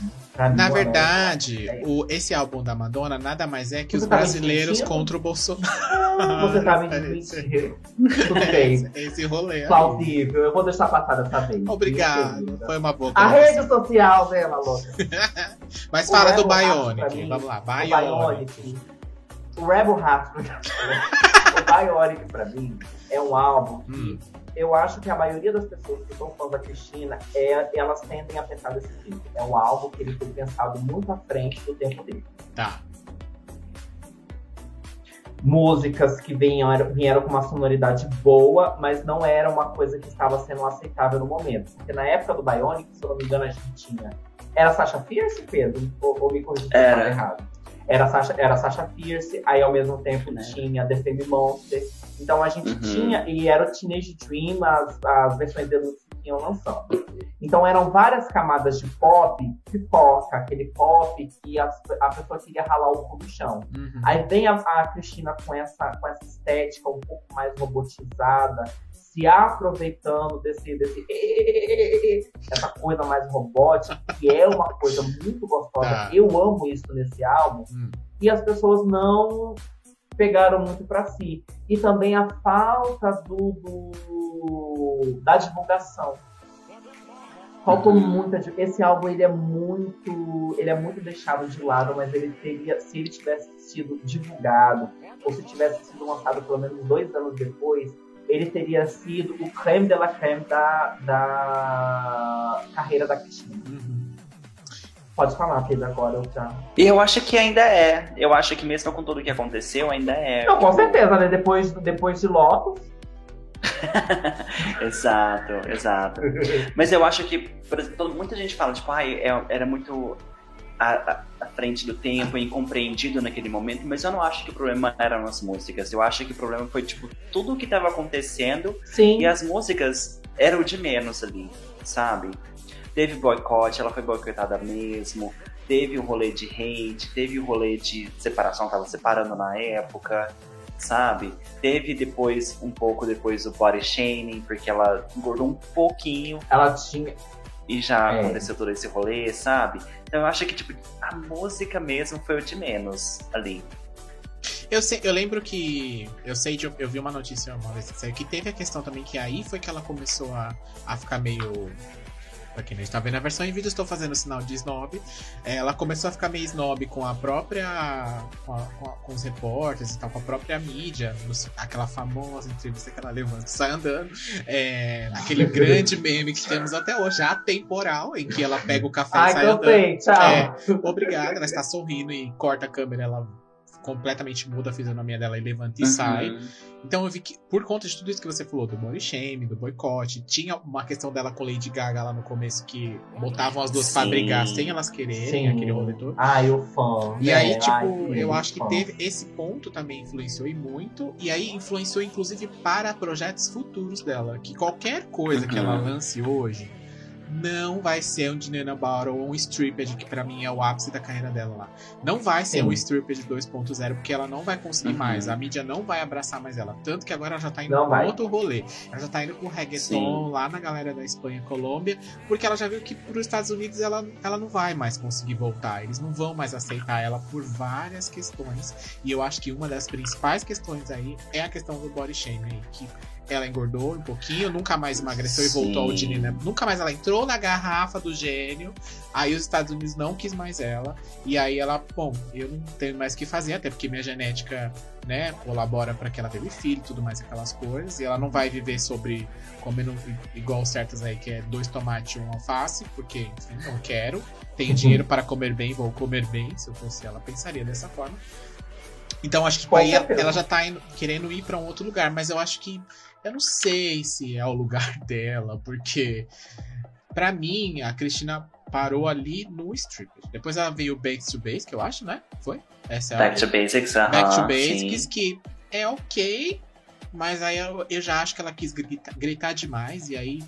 Na o verdade, o, esse álbum da Madonna nada mais é que Você os tá brasileiros contra o Bolsonaro. é- Você tá me [laughs] É desmentindo. Tudo [laughs] bem. esse, esse rolê. aí. Plausível. Eu vou deixar passar dessa vez. Obrigado. Foi uma boa A rede social dela, louca. [laughs] Mas O fala do Rebel pra Bionic. mim, Vamos lá, O Bionic. Bionic. O Rebel Heart. o Bionic, pra mim, é um álbum que Hum. Eu acho que a maioria das pessoas que são fãs da Cristina, é, elas tendem a pensar desse tipo. É um álbum que ele foi pensado muito à frente do tempo dele. Tá. músicas que vieram, vieram com uma sonoridade boa, mas não era uma coisa que estava sendo aceitável no momento. Porque na época do Bionic, se eu não me engano, a gente tinha. Era Sasha Fierce, Pedro? Ou, ou me corrija se eu Era. estava errado. Era Sasha, era Sasha Fierce, aí ao mesmo tempo Né. tinha The Fame Monster. Então a gente Uhum. tinha, e era o Teenage Dream, as, as versões deluxe que iam lançando. Então eram várias camadas de pop, pipoca, aquele pop que a, a pessoa queria ralar o cu no chão. Uhum. Aí vem a, a Cristina com essa, com essa estética um pouco mais robotizada, se aproveitando desse, desse [laughs] essa coisa mais robótica, que é uma coisa muito gostosa. Tá. Eu amo isso nesse álbum. Hum. E as pessoas não pegaram muito pra si. E também a falta do, do- da divulgação. Faltou Uhum. muita. Esse álbum ele é muito. Ele é muito deixado de lado, mas ele teria. Se ele tivesse sido divulgado, ou se tivesse sido lançado pelo menos dois anos depois, ele teria sido o creme de la creme da, da carreira da Cristina. Uhum. Pode falar, Pedro, agora, eu já. Eu acho que ainda é. Eu acho que mesmo com tudo que aconteceu, ainda é. Não, com Tipo, certeza, né? Depois, depois de Lotus. [laughs] Exato, exato. Mas eu acho que, por exemplo, muita gente fala, tipo, ai, é- era muito à, à- à frente do tempo, incompreendido naquele momento, mas eu não acho que o problema eram as músicas. Eu acho que o problema foi, tipo, tudo o que estava acontecendo Sim. e as músicas eram de menos ali, sabe? Teve boicote, ela foi boicotada mesmo. Teve o rolê de hate, teve o rolê de separação, tava separando na época, sabe? Teve depois, um pouco depois, o body shaming, porque ela engordou um pouquinho Ela tinha. e já É. aconteceu todo esse rolê, sabe? Então eu acho que, tipo, a música mesmo foi o de menos ali. Eu, sei, eu lembro que. Eu sei de. Eu vi uma notícia uma vez que saiu que teve a questão também que aí foi que ela começou a, a ficar meio. Pra quem não está vendo a versão em vídeo, estou fazendo o sinal de snob. É, Ela começou a ficar meio snob com a própria. Com, a- com a- com os repórteres e tal, com a própria mídia. nos- aquela famosa entrevista que ela levanta e sai andando. É, aquele [laughs] grande meme que temos até hoje, atemporal, em que ela pega o café e Ai, sai andando. cansei, tchau. É. Obrigada, ela está sorrindo e corta a câmera, ela completamente muda a fisionomia dela e levanta e Uhum. sai. Então eu vi que, por conta de tudo isso que você falou, do body shame, do boicote, tinha uma questão dela com Lady Gaga lá no começo que botavam as duas pra Sim. brigar sem elas quererem, Sim. aquele rolê todo. Ai, o fã. E né? aí, tipo, Ai, eu acho que teve esse ponto também influenciou e muito. E aí influenciou, inclusive, para projetos futuros dela. Que qualquer coisa que Uhum. ela lance hoje não vai ser um Dinana Battle ou um Stripped, que pra mim é o ápice da carreira dela lá. Não vai ser Sim. um Stripped 2.0, porque ela não vai conseguir Uhum. mais. A mídia não vai abraçar mais ela. Tanto que agora ela já tá indo Não vai. outro rolê. Ela já tá indo pro reggaeton Sim. lá na galera da Espanha e Colômbia, porque ela já viu que pros Estados Unidos ela, ela não vai mais conseguir voltar. Eles não vão mais aceitar ela por várias questões. E eu acho que uma das principais questões aí é a questão do body shaming que ela engordou um pouquinho, nunca mais emagreceu e voltou ao Sim. Dini, né? Nunca mais ela entrou na garrafa do gênio. Aí os Estados Unidos não quis mais ela. E aí ela, bom, eu não tenho mais o que fazer, até porque minha genética, né, colabora para que ela teve filho e tudo mais, aquelas coisas. E ela não vai viver sobre comendo igual certas aí, que é dois tomates e um alface, porque, enfim, não quero. Tenho dinheiro para comer bem, vou comer bem. Se eu fosse ela, pensaria dessa forma. Então acho que Com aí ela já tá indo- querendo ir para um outro lugar, mas eu acho que eu não sei se é o lugar [laughs] dela, porque pra mim a Cristina parou ali no stripper. Depois ela veio Back to Base, que eu acho, né? Foi? Essa é a- Back to Basics, aham. Back to sim. Basics, que é ok, mas aí eu, eu já acho que ela quis gritar, gritar demais, e aí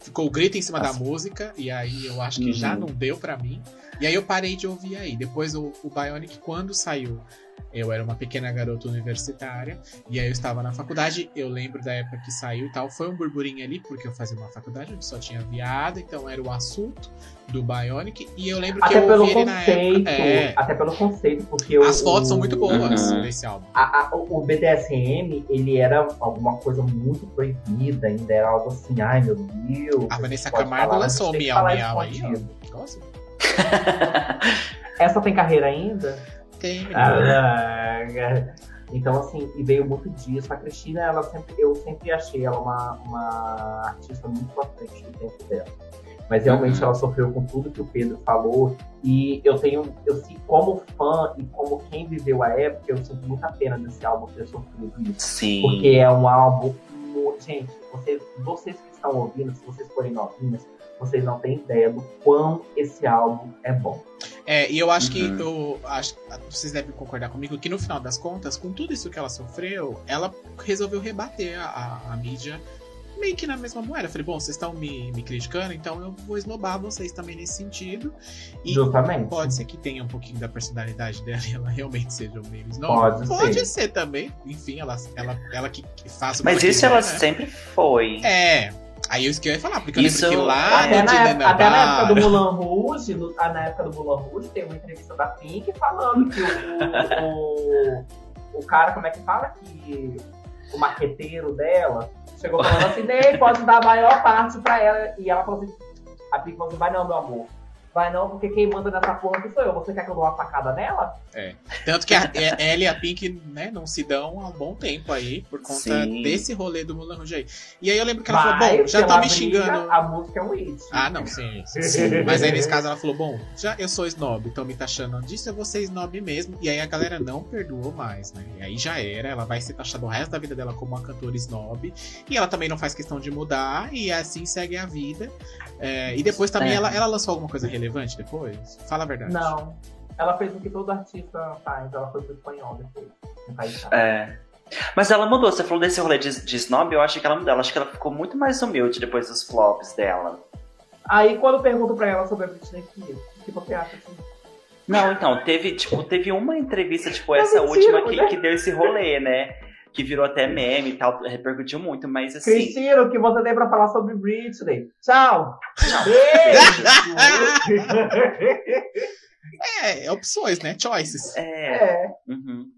ficou o grito em cima Nossa. da música, e aí eu acho que Uhum. já não deu pra mim. E aí eu parei de ouvir aí. Depois o, o Bionic, quando saiu, eu era uma pequena garota universitária, e aí eu estava na faculdade, eu lembro da época que saiu e tal, foi um burburinho ali, porque eu fazia uma faculdade onde só tinha viada, então era o assunto do Bionic, e eu lembro que Até eu pelo ouvi ele na conceito. época. É, Até pelo conceito, porque o- as fotos são o- muito boas Uhum. desse álbum. a- a- o o BDSM, ele era alguma coisa muito proibida, ainda era algo assim, ai meu Deus. A Vanessa Camargo falar, lançou o que Miau Miau aí, ó. Nossa, [laughs] Essa tem carreira ainda? Tem, menino. Ah, Então, assim, e veio muito disso. A Cristina, ela sempre, eu sempre achei ela uma, uma artista muito à frente do tempo dela. Mas realmente Uhum. ela sofreu com tudo que o Pedro falou. E eu tenho, eu sinto como fã e como quem viveu a época, eu sinto muita pena desse álbum ter sofrido isso. Sim. Porque é um álbum. Gente, vocês, vocês que estão ouvindo, se vocês forem novinhas, vocês não têm ideia do quão esse álbum é bom. É, e eu acho que Uhum. eu acho vocês devem concordar comigo que no final das contas, com tudo isso que ela sofreu, ela resolveu rebater a, a- a mídia meio que na mesma moeda. Eu falei, bom, vocês estão me, me criticando, então eu vou esnobar vocês também nesse sentido. E Justamente. pode ser que tenha um pouquinho da personalidade [laughs] dela e ela realmente seja um meio snob. Pode Pode ser. ser também. Enfim, ela, ela, ela que, que faz o Mas que isso quiser, ela né? sempre foi. É. Aí eu ia falar, porque Isso- eu lembro que lá Até no na, Dinner época, até na época do Mulan Rouge, no- na época do Mulan Rouge, tem uma entrevista da Pink falando que o, o, o cara, como é que fala? Que o marqueteiro dela chegou falando assim, Ney, pode dar a maior parte pra ela. E ela falou assim, a Pink falou assim, vai não, meu amor. Vai não, porque quem manda nessa porra aqui sou eu. Você quer que eu dou uma facada nela? Tanto que a, é- ela e a Pink, né, não se dão há um bom tempo aí, por conta Sim. desse rolê do Mulan Rouge aí. E aí eu lembro que ela Mas, falou, bom, já estão me briga, xingando. A música é um hit. Ah, não, sim, sim, sim. Mas aí nesse caso ela falou, bom, já eu sou snob, então me taxando disso, eu vou ser snob mesmo. E aí a galera não perdoou mais, né? E aí já era, ela vai ser taxada o resto da vida dela como uma cantora snob. E ela também não faz questão de mudar, e assim segue a vida. É, e depois também É. ela, ela lançou alguma coisa relevante depois? Fala a verdade. Não. Ela fez o que todo artista faz. Ela foi pro espanhol depois. no país. É. Mas ela mudou, você falou desse rolê de, de snob, eu acho que ela mudou. Acho que ela ficou muito mais humilde depois dos flops dela. Aí quando eu pergunto pra ela sobre a Britney Spears, o que você acha assim? Não, então, teve, tipo, teve uma entrevista, tipo, É essa mentira, última que, mulher. que deu esse rolê, né? Que virou até meme e tal, repercutiu muito, mas assim. Cristina, o que você tem pra falar sobre Britney? Tchau! Beijo! É, é opções, né? Choices. É. é, uhum.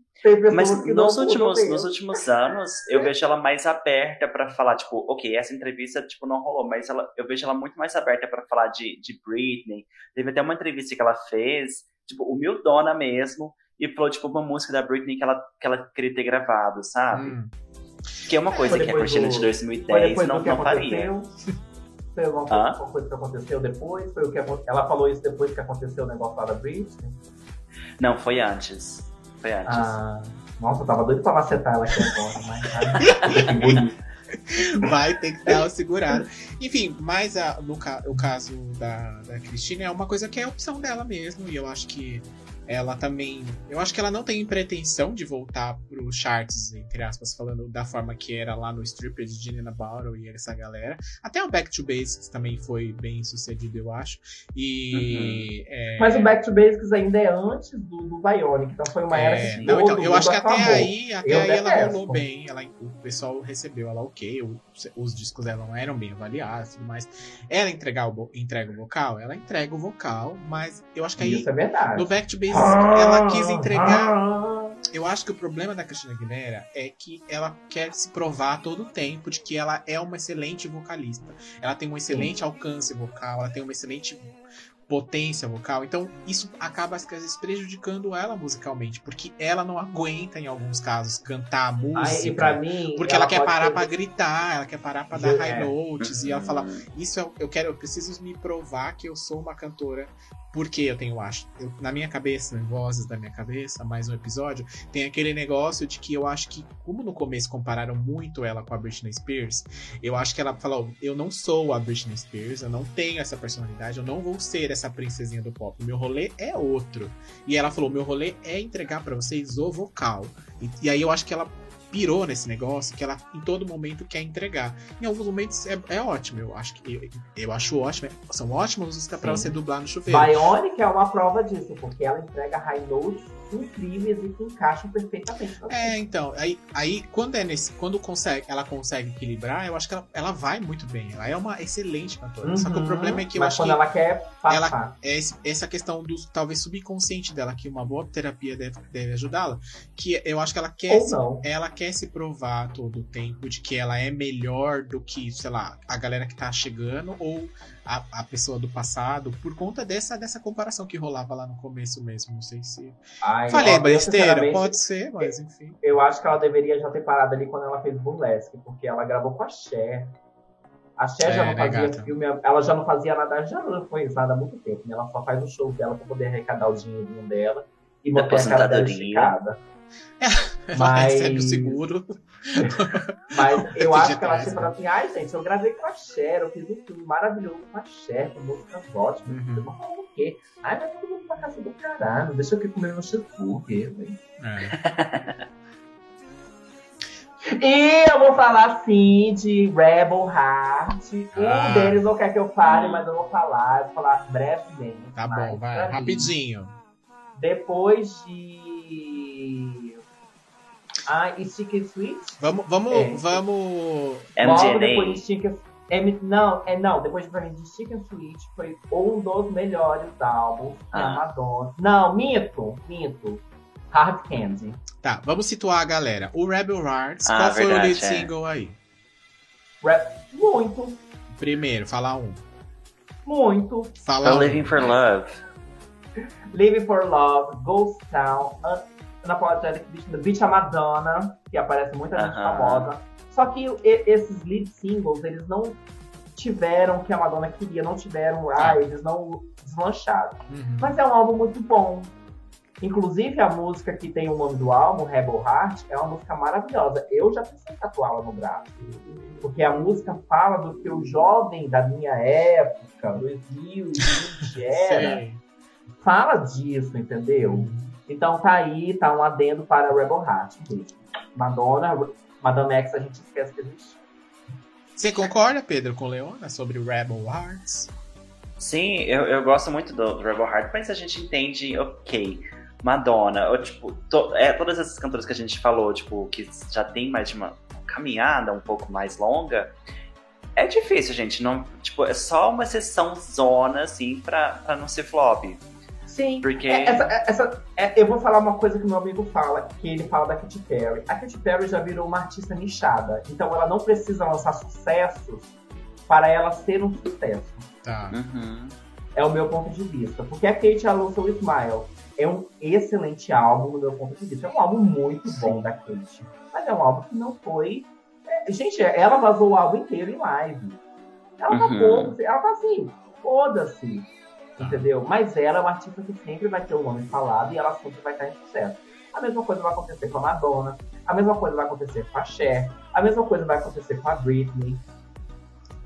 Mas nos últimos, nos últimos anos, eu vejo ela mais aberta pra falar, tipo, ok, essa entrevista, tipo, não rolou, mas ela, eu vejo ela muito mais aberta pra falar de, de Britney. Teve até uma entrevista que ela fez, tipo, humildona mesmo, e falou, tipo, uma música da Britney que ela, que ela queria ter gravado, sabe? Hum. Que é uma coisa que a Cristina do- de Foi 2010 depois não, não faria. aconteceu? [laughs] Foi alguma Hã? alguma coisa que aconteceu depois? Foi o que Ela falou isso depois que aconteceu o negócio lá da Britney? Não, foi antes. Foi antes. Ah, nossa, eu tava doido pra macetar ela aqui agora, mas que [laughs] bonito. Vai ter que dar uma segurada. Enfim, mas a- no ca- o caso da, da Cristina é uma coisa que é opção dela mesmo. E eu acho que ela também. Eu acho que ela não tem pretensão de voltar pro charts, entre aspas, falando da forma que era lá no Stripper de Gina Battle e essa galera. Até o Back to Basics também foi bem sucedido, eu acho. E. é, Mas o Back to Basics ainda é antes do, do Bionic, então foi uma era É, que não, então, eu acho que até aclamou. aí, até Eu aí ela rolou bem. Ela, o pessoal recebeu ela ok, o- os discos dela não eram bem avaliados e tudo mais. Ela entregar o, entrega o vocal? Ela entrega o vocal, mas eu acho que aí Isso é verdade. no Back to Basics ela quis entregar. Ah, Eu acho que o problema da Cristina Aguilera é que ela quer se provar a todo tempo de que ela é uma excelente vocalista. Ela tem um excelente alcance vocal, ela tem uma excelente potência vocal. Então, isso acaba às vezes prejudicando ela musicalmente, porque ela não aguenta em alguns casos cantar a pra música. mim, Porque ela, quer pode parar ser- pra gritar, ela quer parar pra dar É. high notes e ela fala: Isso é, eu quero, eu preciso me provar que eu sou uma cantora. Porque eu tenho, acho, eu- na minha cabeça, em vozes da minha cabeça, mais um episódio, tem aquele negócio de que eu acho que, como no começo compararam muito ela com a Britney Spears, eu acho que ela falou: eu não sou a Britney Spears, eu não tenho essa personalidade, eu não vou ser essa princesinha do pop. Meu rolê é outro. E ela falou: meu rolê é entregar pra vocês o vocal. E, e aí eu acho que ela pirou nesse negócio que ela em todo momento quer entregar. Em alguns momentos é, é ótimo, eu acho que eu, eu acho ótimo, são ótimas músicas pra Sim. você dublar no chuveiro. Bionic é uma prova disso, porque ela entrega high notes incríveis e que encaixam perfeitamente. É, então, aí, aí quando é nesse, quando consegue, ela consegue equilibrar, eu acho que ela, ela vai muito bem. Ela é uma excelente cantora. Só que o Uhum. problema é que eu Mas acho quando que ela quer passar. é esse- essa questão do talvez subconsciente dela, que uma boa terapia deve, deve ajudá-la, que eu acho que ela quer se, ela quer se provar todo o tempo de que ela é melhor do que, sei lá, a galera que tá chegando, ou a, a pessoa do passado por conta dessa, dessa comparação que rolava lá no começo mesmo. Não sei se. Ai, Falei besteira? Pode ser, mas enfim. Eu acho que ela deveria já ter parado ali quando ela fez Burlesque, porque ela gravou com a Cher. A Cher já É, não né, fazia gata? filme, ela já não fazia nada, já não foi nada há muito tempo, né? Ela só faz o show dela pra poder arrecadar o dinheirinho dela e manter a cara dela esticada. Ela [laughs] [laughs] Mas- recebe o seguro. [laughs] Mas eu acho que ela tinha né? falado assim, ai gente, eu gravei com a Cher, eu fiz um filme maravilhoso com a Cher, com músicas ótimas. Uhum. Eu vou falar o quê? Ai, mas todo mundo pra casa do caralho, deixa eu aqui comer meu cheeseburger. É. [laughs] E eu vou falar sim de Rebel Heart. Ah. Um deles não quer que eu fale, mas eu vou falar. Eu vou falar brevemente. Tá bom, vai. pra mim, Rapidinho. Depois de. Ah, e Chicken Sweet? Vamos, vamos, É. vamos. Logo depois de Chicken M- Não, é não, depois pra mim de Chicken Sweet foi um dos melhores álbuns da Ah. Madonna. Não, minto, minto. Hard Candy. Tá, vamos situar a galera. O Rebel Hearts, Ah, qual foi o verdade, lead é. single aí? Rap- Muito, Primeiro, fala um. muito. Fala um. Living for Love. Living for Love, Ghost Town, Un- Unapologetic Bitch, The Bitch a Madonna, que aparece muita gente Aham. famosa. Só que e- esses lead singles, eles não tiveram o que a Madonna queria, não tiveram, ah, eles não deslancharam. Uhum. Mas é um álbum muito bom. Inclusive, a música que tem o nome do álbum, Rebel Heart, é uma música maravilhosa. Eu já pensei em tatuá-la no braço. Porque a música fala do que o jovem da minha época, 2020, era Sei. fala disso, entendeu? Então tá aí, tá um adendo para Rebel Heart. Madonna, Madonna X a gente esquece que existe. Você concorda, Pedro, com Leona sobre o Rebel Hearts? Sim, eu, eu gosto muito do, do Rebel Heart, mas a gente entende, ok, Madonna, ou, tipo, to- é, todas essas cantoras que a gente falou, tipo, que já tem mais de uma caminhada um pouco mais longa, é difícil, gente, não, tipo, é só uma sessão zona, assim, pra, pra não ser flop, Sim. porque... É, essa, é- essa- é, eu vou falar uma coisa que meu amigo fala, que ele fala da Katy Perry. A Katy Perry já virou uma artista nichada, então ela não precisa lançar sucessos para ela ser um sucesso. Tá. Uhum. É o meu ponto de vista. Porque a Kate lançou o Smile. É um excelente álbum, do meu ponto de vista. É um álbum muito bom da Kate. Mas é um álbum que não foi. é, gente, ela vazou o álbum inteiro em live. Ela tá Uhum. pouco, ela tá assim, foda-se. Tá. Entendeu? Mas ela é uma artista que sempre vai ter o nome falado e ela sempre vai estar em sucesso. A mesma coisa vai acontecer com a Madonna, a mesma coisa vai acontecer com a Cher, a mesma coisa vai acontecer com a Britney.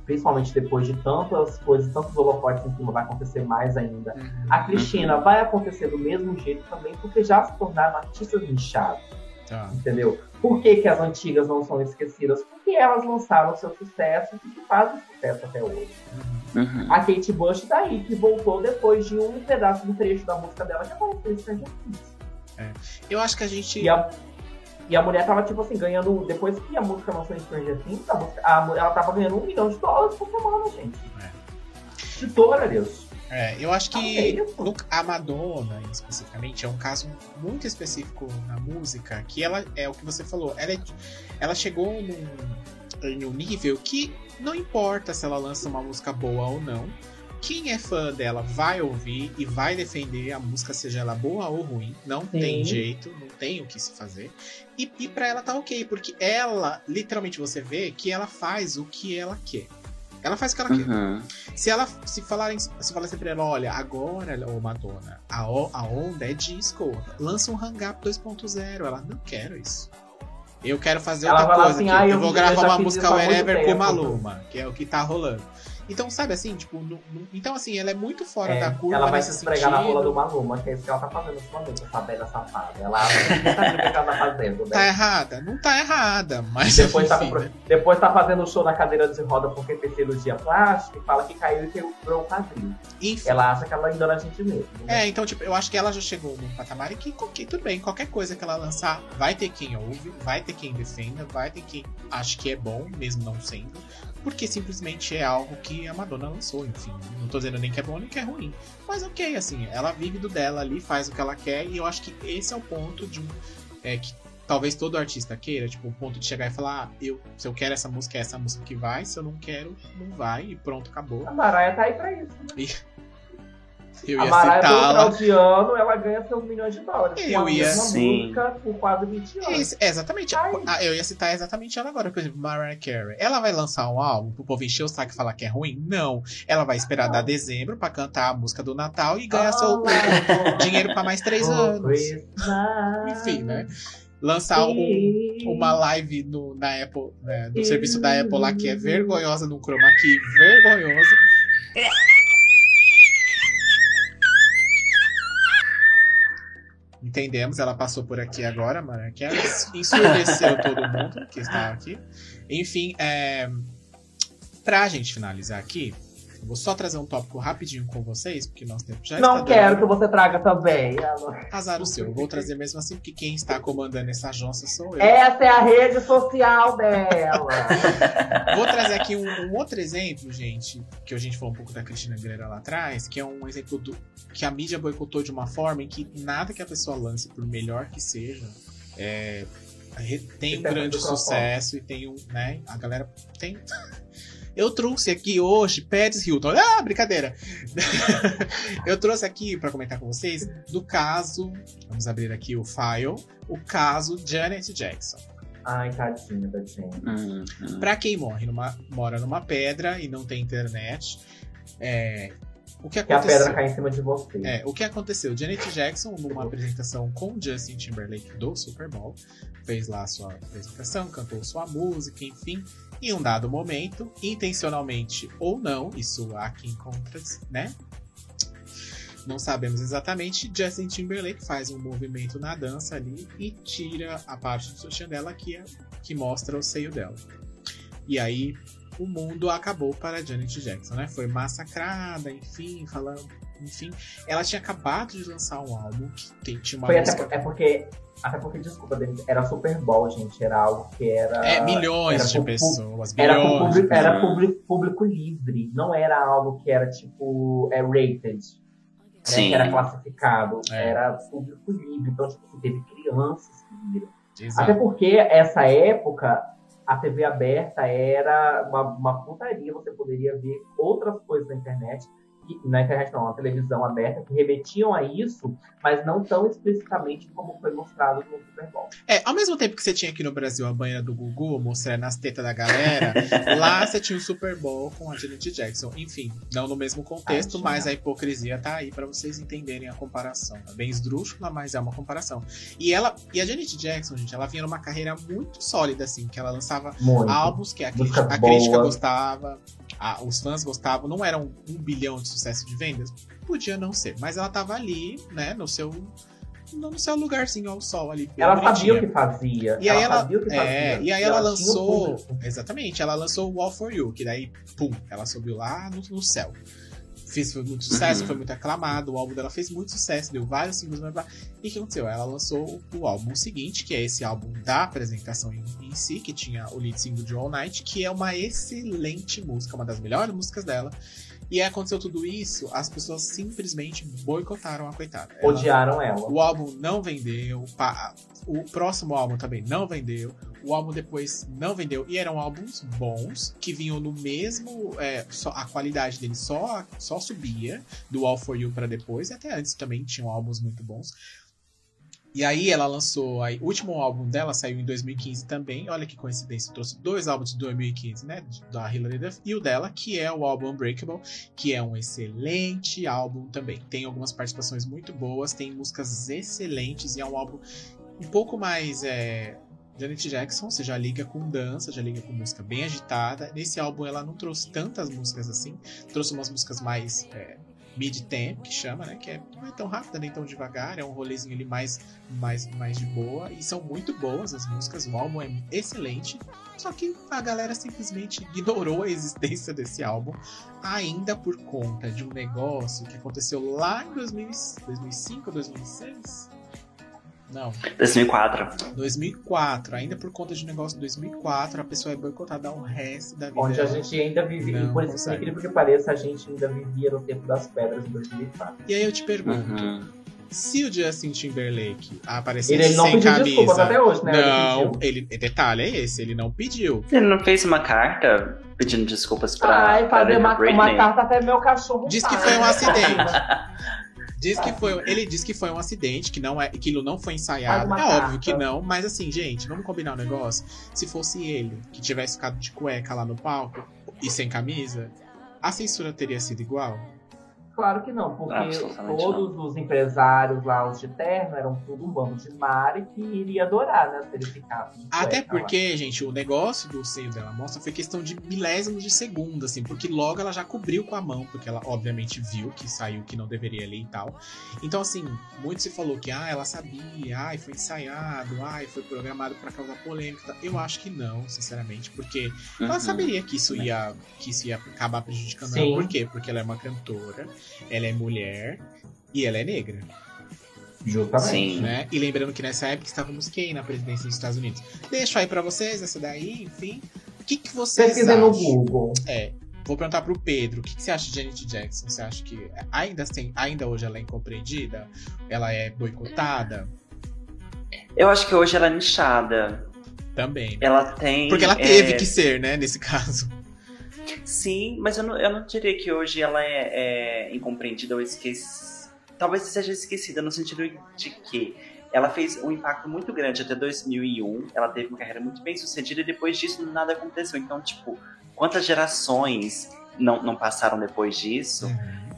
Principalmente depois de tantas coisas, tantos holofotes em cima, vai acontecer mais ainda. Uhum. A Cristina vai acontecer do mesmo jeito também, porque já se tornaram artistas nichados, Tá. entendeu? Por que, que as antigas não são esquecidas? Porque elas lançaram seu sucesso e que fazem sucesso até hoje. Uhum. A Kate Bush tá aí, que voltou depois de um pedaço do trecho da música dela que apareceu em Stranger Things. Eu acho que a gente. E a, e a mulher tava, tipo assim, ganhando. Depois que a música lançou em Stranger Things, a música, a ela tava ganhando um milhão de dólares por semana, gente. De dólares. É, eu acho que isso? no- a Madonna, especificamente, é um caso muito específico na música, que ela é o que você falou, ela, é- ela chegou num, em um nível que não importa se ela lança uma música boa ou não, quem é fã dela vai ouvir e vai defender a música, seja ela boa ou ruim, não tem Sim. jeito, não tem o que se fazer. E, e pra ela tá ok, porque ela, literalmente, você vê que ela faz o que ela quer. Ela faz o que ela quer. Uhum. Se ela se falarem, se falar sempre pra ela, olha, agora, ô Madonna, a, a onda é disco, lança um Hang Up 2.0. Ela, não quero isso. Eu quero fazer Ela outra coisa. assim, aqui. "Ah, eu, eu- vou gravar uma música wherever com tempo." Maluma, que é o que tá rolando. Então, sabe assim, tipo, no- no- então assim, ela é muito fora É, da curva ela vai se esfregar na rola do Maluma, que é isso que ela tá fazendo momento, essa velha safada. Ela não sabe o que ela tá fazendo, Tá né? errada? Não tá errada, mas Depois tá, enfim, né? depois tá fazendo show na cadeira de roda porque fez cirurgia plástica e fala que caiu e quebrou o quadril. Enfim. Ela acha que ela engana a gente mesmo. né? É, então, tipo, eu acho que ela já chegou num patamar que, ok, tudo bem, qualquer coisa que ela lançar, vai ter quem ouve, vai ter quem defenda, vai ter quem acha que é bom, mesmo não sendo, porque simplesmente é algo que a Madonna lançou, enfim. Não tô dizendo nem que é bom nem que é ruim. Mas ok, assim, ela vive do dela ali, faz o que ela quer, e eu acho que esse é o ponto de um. É, que talvez todo artista queira, tipo, o ponto de chegar e falar, ah, eu, se eu quero essa música, é essa música que vai, se eu não quero, não vai, e pronto, acabou. A Mariah tá aí pra isso. Né? E eu A ia Mariah, pelo citá-la. final de ano, ela ganha seus milhões de dólares. Eu com ia- Sim. por quase 20 anos. Esse- é, exatamente. Ai. Ah, eu ia citar exatamente ela agora. Por exemplo, Mariah Carey. Ela vai lançar um álbum pro povo encher o saco e falar que é ruim? Não. Ela vai esperar dar dezembro pra cantar a música do Natal e ganhar seu Ah, dinheiro pra mais três for anos. Enfim, né? Lançar um, uma live no, na Apple, né, no serviço da Apple lá que é vergonhosa, num chroma key vergonhoso. [laughs] Entendemos, ela passou por aqui agora, Carey, [laughs] ensurdeceu todo mundo que está aqui. Enfim, é, pra gente finalizar aqui, vou só trazer um tópico rapidinho com vocês, porque nosso tempo já Não está quero dando. que você traga também. Alô. Azar o seu. Eu vou trazer mesmo assim, porque quem está comandando essa jonça sou eu. Essa é a rede social dela. [laughs] Vou trazer aqui um, um outro exemplo, gente, que a gente falou um pouco da Cristina Aguilera lá atrás, que é um exemplo do que a mídia boicotou de uma forma em que nada que a pessoa lance, por melhor que seja, é, tem um grande sucesso e tem um, né, a galera tem... [laughs] Eu trouxe aqui hoje Paris Hilton. Ah, brincadeira! [laughs] Eu trouxe aqui para comentar com vocês do caso, vamos abrir aqui o file, o caso Janet Jackson. Ai, tadinha da gente. Hum, hum. Pra quem morre numa, mora numa pedra e não tem internet, é, o que Que a aconteceu? pedra cai em cima de você. É, o que aconteceu? Janet Jackson, numa apresentação com Justin Timberlake do Super Bowl, fez lá a sua apresentação, cantou sua música, enfim. Em um dado momento, intencionalmente ou não, isso há quem contra, né? Não sabemos exatamente. Justin Timberlake faz um movimento na dança ali e tira a parte do sutiã dela que, é, que mostra o seio dela. E aí o mundo acabou para Janet Jackson, né? Foi massacrada, enfim, falando. Enfim, ela tinha acabado de lançar um álbum que tem- tinha uma Foi até, música. é porque. Até porque, desculpa, era Super Bowl, gente. Era algo que era. É, milhões era de pessoas. Era, público, era público, público livre. Não era algo que era tipo. É rated. né, Sim. Que era classificado. É. Era público livre. Então, tipo, teve crianças que viram. Até porque essa época, a TV aberta era uma, uma putaria. Você poderia ver outras coisas na internet. Que- na internet não, na televisão aberta, que remetiam a isso, mas não tão explicitamente como foi mostrado no Super Bowl. É, ao mesmo tempo que você tinha aqui no Brasil a banheira do Gugu mostrando as tetas da galera, [laughs] lá você tinha o Super Bowl com a Janet Jackson. Enfim, não no mesmo contexto, Ah, mas a hipocrisia tá aí pra vocês entenderem a comparação. É bem esdrúxula, mas é uma comparação. E ela, e a Janet Jackson, gente, ela vinha numa carreira muito sólida, assim, que ela lançava Muito. álbuns que a, Músicas a crítica gostava, a- os fãs gostavam, não eram um bilhão de sucesso de vendas? Podia não ser, mas ela tava ali, né, no seu, no seu lugarzinho ao sol ali. Ela sabia o que fazia. E aí ela, sabia o que fazia. é, e aí ela, tinha um lançou, exatamente, ela lançou o All For You, que daí, pum, ela subiu lá no, no céu. Fez foi muito sucesso, Uhum. foi muito aclamado, o álbum dela fez muito sucesso, deu vários singles, blá, blá. e o que aconteceu? Ela lançou o álbum seguinte, que é esse álbum da apresentação em, em si, que tinha o lead single de All Night, que é uma excelente música, uma das melhores músicas dela. E aí aconteceu tudo isso, as pessoas simplesmente boicotaram a coitada. Ela- Odiaram ela. o álbum não vendeu, o próximo álbum também não vendeu, o álbum depois não vendeu, e eram álbuns bons, que vinham no mesmo. é, só- a qualidade dele só, só subia, do All For You pra depois, e até antes também tinham álbuns muito bons. E aí ela lançou. Aí, o último álbum dela saiu em 2015 também. Olha que coincidência. Trouxe dois álbuns de 2015, né? Da Hilary Duff. E o dela, que é o álbum Unbreakable, que é um excelente álbum também. Tem algumas participações muito boas, tem músicas excelentes e é um álbum um pouco mais. É, Janet Jackson, você já liga com dança, já liga com música bem agitada. Nesse álbum ela não trouxe tantas músicas assim, trouxe umas músicas mais é, mid-tempo, que chama, né? Que é, não é tão rápida nem tão devagar, é um rolezinho ali mais, mais, mais de boa. E são muito boas as músicas, o álbum é excelente. Só que a galera simplesmente ignorou a existência desse álbum, ainda por conta de um negócio que aconteceu lá em 2000, 2005 ou 2006? Não, 2004. 2004. Ainda por conta de um negócio de 2004, a pessoa é boicotada ao resto da vida. Onde a gente ainda vivia, Não por isso, incrível que pareça, a gente ainda vivia no tempo das pedras em 2004. E aí eu te pergunto, Uhum. Se o Justin Timberlake aparecesse Ele, ele não sem pediu camisa. desculpas até hoje, né? Não, Ele ele, detalhe é esse, ele não pediu. Ele não fez uma carta pedindo desculpas pra, Ai, fazer uma, uma carta até meu cachorro. Diz que foi um acidente. [laughs] Diz que foi, ele disse que foi um acidente, que não é, que aquilo não foi ensaiado. É óbvio que não, mas assim, gente, vamos combinar um negócio. Se fosse ele que tivesse ficado de cueca lá no palco e sem camisa, a censura teria sido igual. Claro que não, porque Absolutamente todos os empresários lá, os de terno, eram tudo um bando de mare que iria adorar, né? Se ele ficasse. Até cueca lá. porque, gente, o negócio do seio dela mostra foi questão de milésimos de segundo, assim, porque logo ela já cobriu com a mão, porque ela obviamente viu que saiu que não deveria ali e tal. Então, assim, muito se falou que, ah, ela sabia, ai, foi ensaiado, ai, foi programado pra causar polêmica. tal. Eu acho que não, sinceramente, porque ela Uhum. saberia que isso ia, que isso ia acabar prejudicando Sim. ela. Por quê? Porque ela é uma cantora, ela é mulher e ela é negra. Justamente. Sim. né? E lembrando que nessa época estávamos quem na presidência dos Estados Unidos? Deixo aí pra vocês essa daí, enfim. O que, que vocês Pesquisem acham? no Google. É, vou perguntar pro Pedro, o que, que você acha de Janet Jackson? Você acha que ainda, tem, ainda hoje ela é incompreendida? Ela é boicotada? Eu acho que hoje ela é nichada. Também. Ela tem. Porque ela teve é, que ser, né, nesse [laughs] caso. Sim, mas eu não, eu não diria que hoje ela é, é incompreendida ou esquecida. Talvez seja esquecida no sentido de que ela fez um impacto muito grande até 2001. Ela teve uma carreira muito bem sucedida e depois disso nada aconteceu. Então, tipo, quantas gerações não, não passaram depois disso?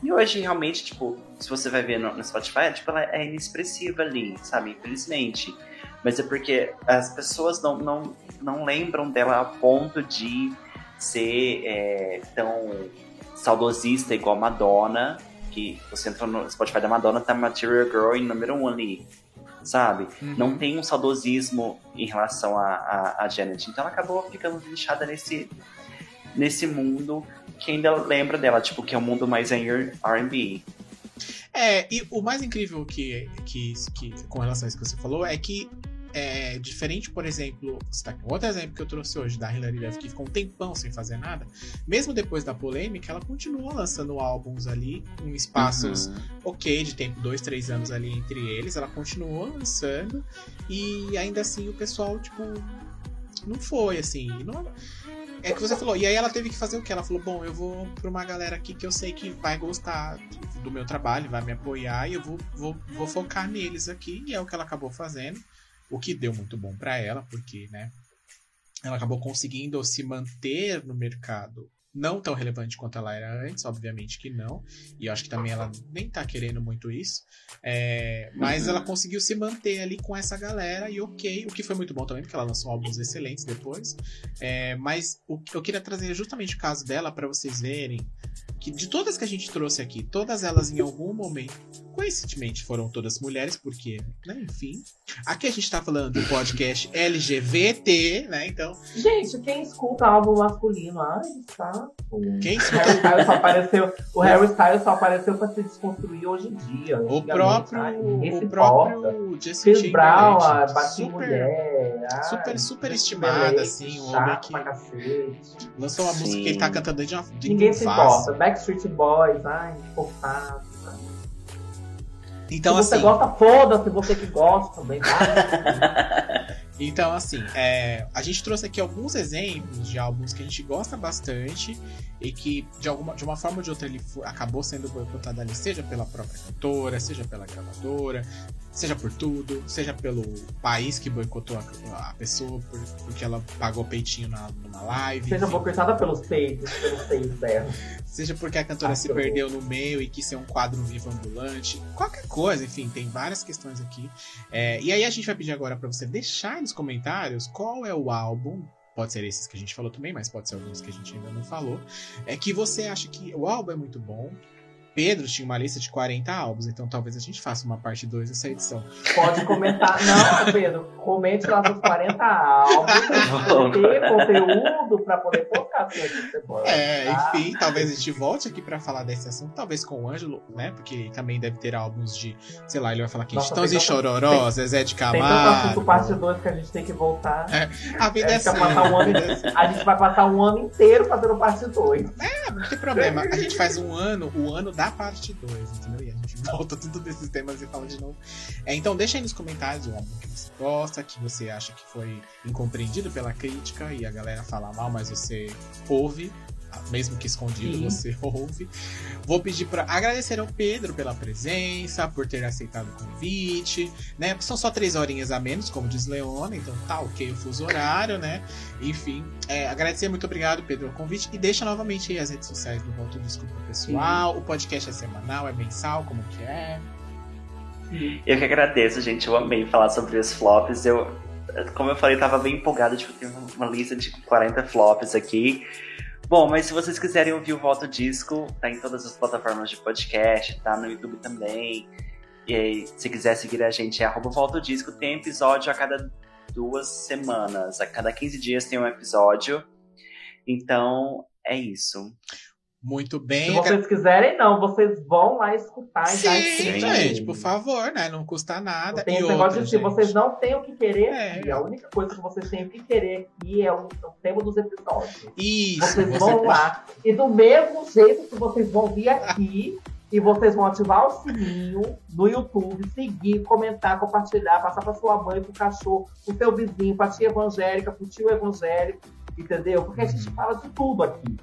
E hoje, realmente, tipo, se você vai ver no, no Spotify, tipo, ela é inexpressiva ali, sabe? Infelizmente. Mas é porque as pessoas não, não, não lembram dela a ponto de ser é, tão saudosista igual Madonna, que você entra no Spotify da Madonna, tá Material Girl em número um ali, sabe? Uhum. Não tem um saudosismo em relação a, a, a Janet. Então ela acabou ficando lixada nesse, nesse mundo que ainda lembra dela, tipo, que é um mundo mais em R&B. É, e o mais incrível que, que, que com relação a isso que você falou é que é diferente, por exemplo, você tá com outro exemplo que eu trouxe hoje da Hilary Duff, que ficou um tempão sem fazer nada. Mesmo depois da polêmica, ela continua lançando álbuns ali, com espaços Uhum. ok de tempo, dois, três anos ali entre eles. Ela continuou lançando e ainda assim o pessoal, tipo, não foi assim. Não... É que você falou, e aí ela teve que fazer o que? Ela falou: bom, eu vou pra uma galera aqui que eu sei que vai gostar do meu trabalho, vai me apoiar e eu vou, vou, vou focar neles aqui. E é o que ela acabou fazendo, o que deu muito bom pra ela, porque, né, ela acabou conseguindo se manter no mercado. Não tão relevante quanto ela era antes, obviamente que não. E eu acho que também ela nem tá querendo muito isso. É, mas Uhum. ela conseguiu se manter ali com essa galera e ok, o que foi muito bom também, porque ela lançou álbuns excelentes depois. É, mas o que eu queria trazer justamente o caso dela para vocês verem que de todas que a gente trouxe aqui, todas elas em algum momento, coincidentemente foram todas mulheres, porque, né, enfim. Aqui a gente tá falando do podcast [laughs] LGBT, né? Então, Gente, quem escuta álbum masculino? Ai, tá. quem O escuta Harry Styles só apareceu, o Harry Styles só apareceu pra se desconstruir hoje em dia. o próprio, ai, o próprio Justin Chris Brown, ah, em super, mulher. ai, super, super estimada, assim, um homem que pra cacete. lançou uma Sim. música que ele tá cantando de, uma, de Ninguém se importa. Backstreet Boys, ai, forçado. Então, se você assim, gosta, foda-se, você que gosta também, vai. [laughs] Então, assim, é, a gente trouxe aqui alguns exemplos de álbuns que a gente gosta bastante e que, de, alguma, de uma forma ou de outra, ele acabou sendo boicotado ali, seja pela própria cantora, seja pela gravadora, seja por tudo, seja pelo país que boicotou a, a pessoa por- porque ela pagou peitinho na, numa live. Seja enfim. boicotada pelos peitos, pelos peitos dela. Seja porque a cantora Ah, se perdeu no meio e quis ser um quadro vivo ambulante. Qualquer coisa, enfim, tem várias questões aqui. É, e aí a gente vai pedir agora pra você deixar nos comentários qual é o álbum. Pode ser esses que a gente falou também, mas pode ser alguns que a gente ainda não falou. É que você acha que o álbum é muito bom. Pedro tinha uma lista de 40 álbuns, então talvez a gente faça uma parte 2 dessa edição. Pode comentar. [laughs] Não, Pedro, comente lá seus 40 álbuns. [laughs] ter conteúdo pra poder assim, semana. É, tá? enfim, talvez a gente volte aqui pra falar desse assunto, talvez com o Ângelo, né? Porque também deve ter álbuns de, sei lá, ele vai falar Nossa, Titãs tem e Chororó, Zezé de Tem tanto assunto Camargo. parte 2 que a gente tem que voltar. A vida é gente, vai assim. um ano, a é assim. gente vai passar um ano inteiro fazendo parte 2. Não tem problema. A gente faz um ano, o ano da parte 2, entendeu? E a gente [laughs] volta tudo desses temas e fala de novo. É, então deixa aí nos comentários o álbum que você gosta, que você acha que foi incompreendido pela crítica e a galera fala mal, mas você ouve mesmo que escondido, Sim. você [laughs] ouve. Vou pedir para agradecer ao Pedro pela presença, por ter aceitado o convite, né? São só três horinhas a menos, como diz Leona, então tá ok o fuso horário, né? Enfim, é, agradecer, muito obrigado, Pedro, o convite. E deixa novamente aí as redes sociais do Volta Disco pro pessoal. O podcast é semanal, é mensal, como que é? Eu que agradeço, gente. Eu amei falar sobre os flops. Eu, como eu falei, tava bem empolgado. Tipo, tem uma lista de 40 flops aqui. Bom, mas se vocês quiserem ouvir o Volta Disco, tá em todas as plataformas de podcast, tá no YouTube também. E aí, se quiser seguir a gente, é arroba Volta Disco. Tem episódio a cada duas semanas. A cada 15 dias tem um episódio. Então, é isso. Muito Se bem. vocês quiserem, não, vocês vão lá escutar e já Sim, escuta gente, por favor, né? Não custa nada. Tem e esse negócio de se gente, vocês não têm o que querer É. aqui. A única coisa que vocês têm o que querer aqui é o, o tema dos episódios. Isso, Vocês você vão pode- lá. E do mesmo jeito que vocês vão vir aqui e vocês vão ativar o sininho no YouTube, seguir, comentar, compartilhar, passar pra sua mãe, pro cachorro, pro seu vizinho, pra tia evangélica, pro tio evangélico, entendeu? Porque a gente Uhum. fala de tudo aqui.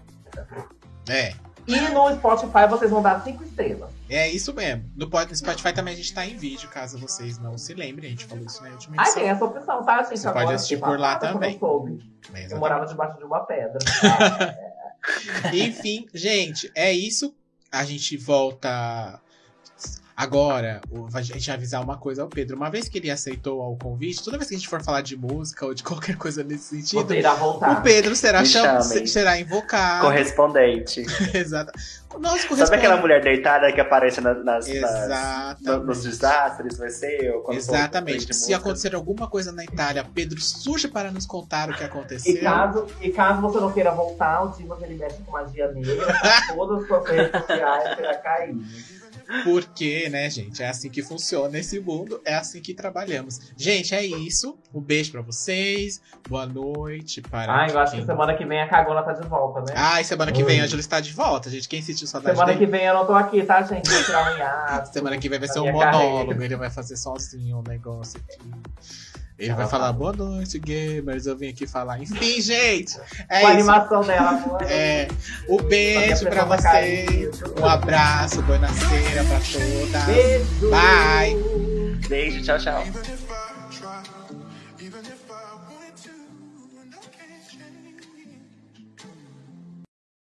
É. E no Spotify vocês vão dar cinco estrelas. É isso mesmo. No Spotify também a gente tá em vídeo, caso vocês não se lembrem. A gente falou isso na última Ah, edição. tem essa opção, tá, gente? Você pode assistir por lá também. Eu soube. É, Eu morava debaixo de uma pedra. [laughs] Enfim, gente, é isso. A gente volta agora. A gente vai avisar uma coisa ao Pedro. Uma vez que ele aceitou o convite, toda vez que a gente for falar de música ou de qualquer coisa nesse sentido, o Pedro será, cham- será invocado. Correspondente. [laughs] Exato. Sabe aquela mulher deitada que aparece nas, nas, nas- nos desastres? Vai ser eu. Exatamente. Se acontecer alguma coisa na Itália, Pedro surge para nos contar o que E aconteceu. caso, e caso você não queira voltar, o Dimas ele mexe com magia negra, todas as suas redes sociais será cair. [laughs] Porque, né, gente, é assim que funciona esse mundo, é assim que trabalhamos. Gente, é isso. Um beijo pra vocês. Boa noite para Ah, eu acho que semana que vem a cagona tá de volta, né? Ai, semana que vem a Júlia está de volta, gente. Quem sentiu saudade semana dele? que vem eu não tô aqui, tá, gente? Vou tirar um [laughs] hiato. Semana que vem vai ser um monólogo, carreira. ele vai fazer sozinho um negócio aqui. Ele vai falar, fala. boa noite, gamers. Eu vim aqui falar. Enfim, gente, é Com a animação dela. boa É, noite. o beijo pra vocês. cair. Um abraço, boa nasceira pra todas. Beijo. Bye. Beijo, tchau, tchau.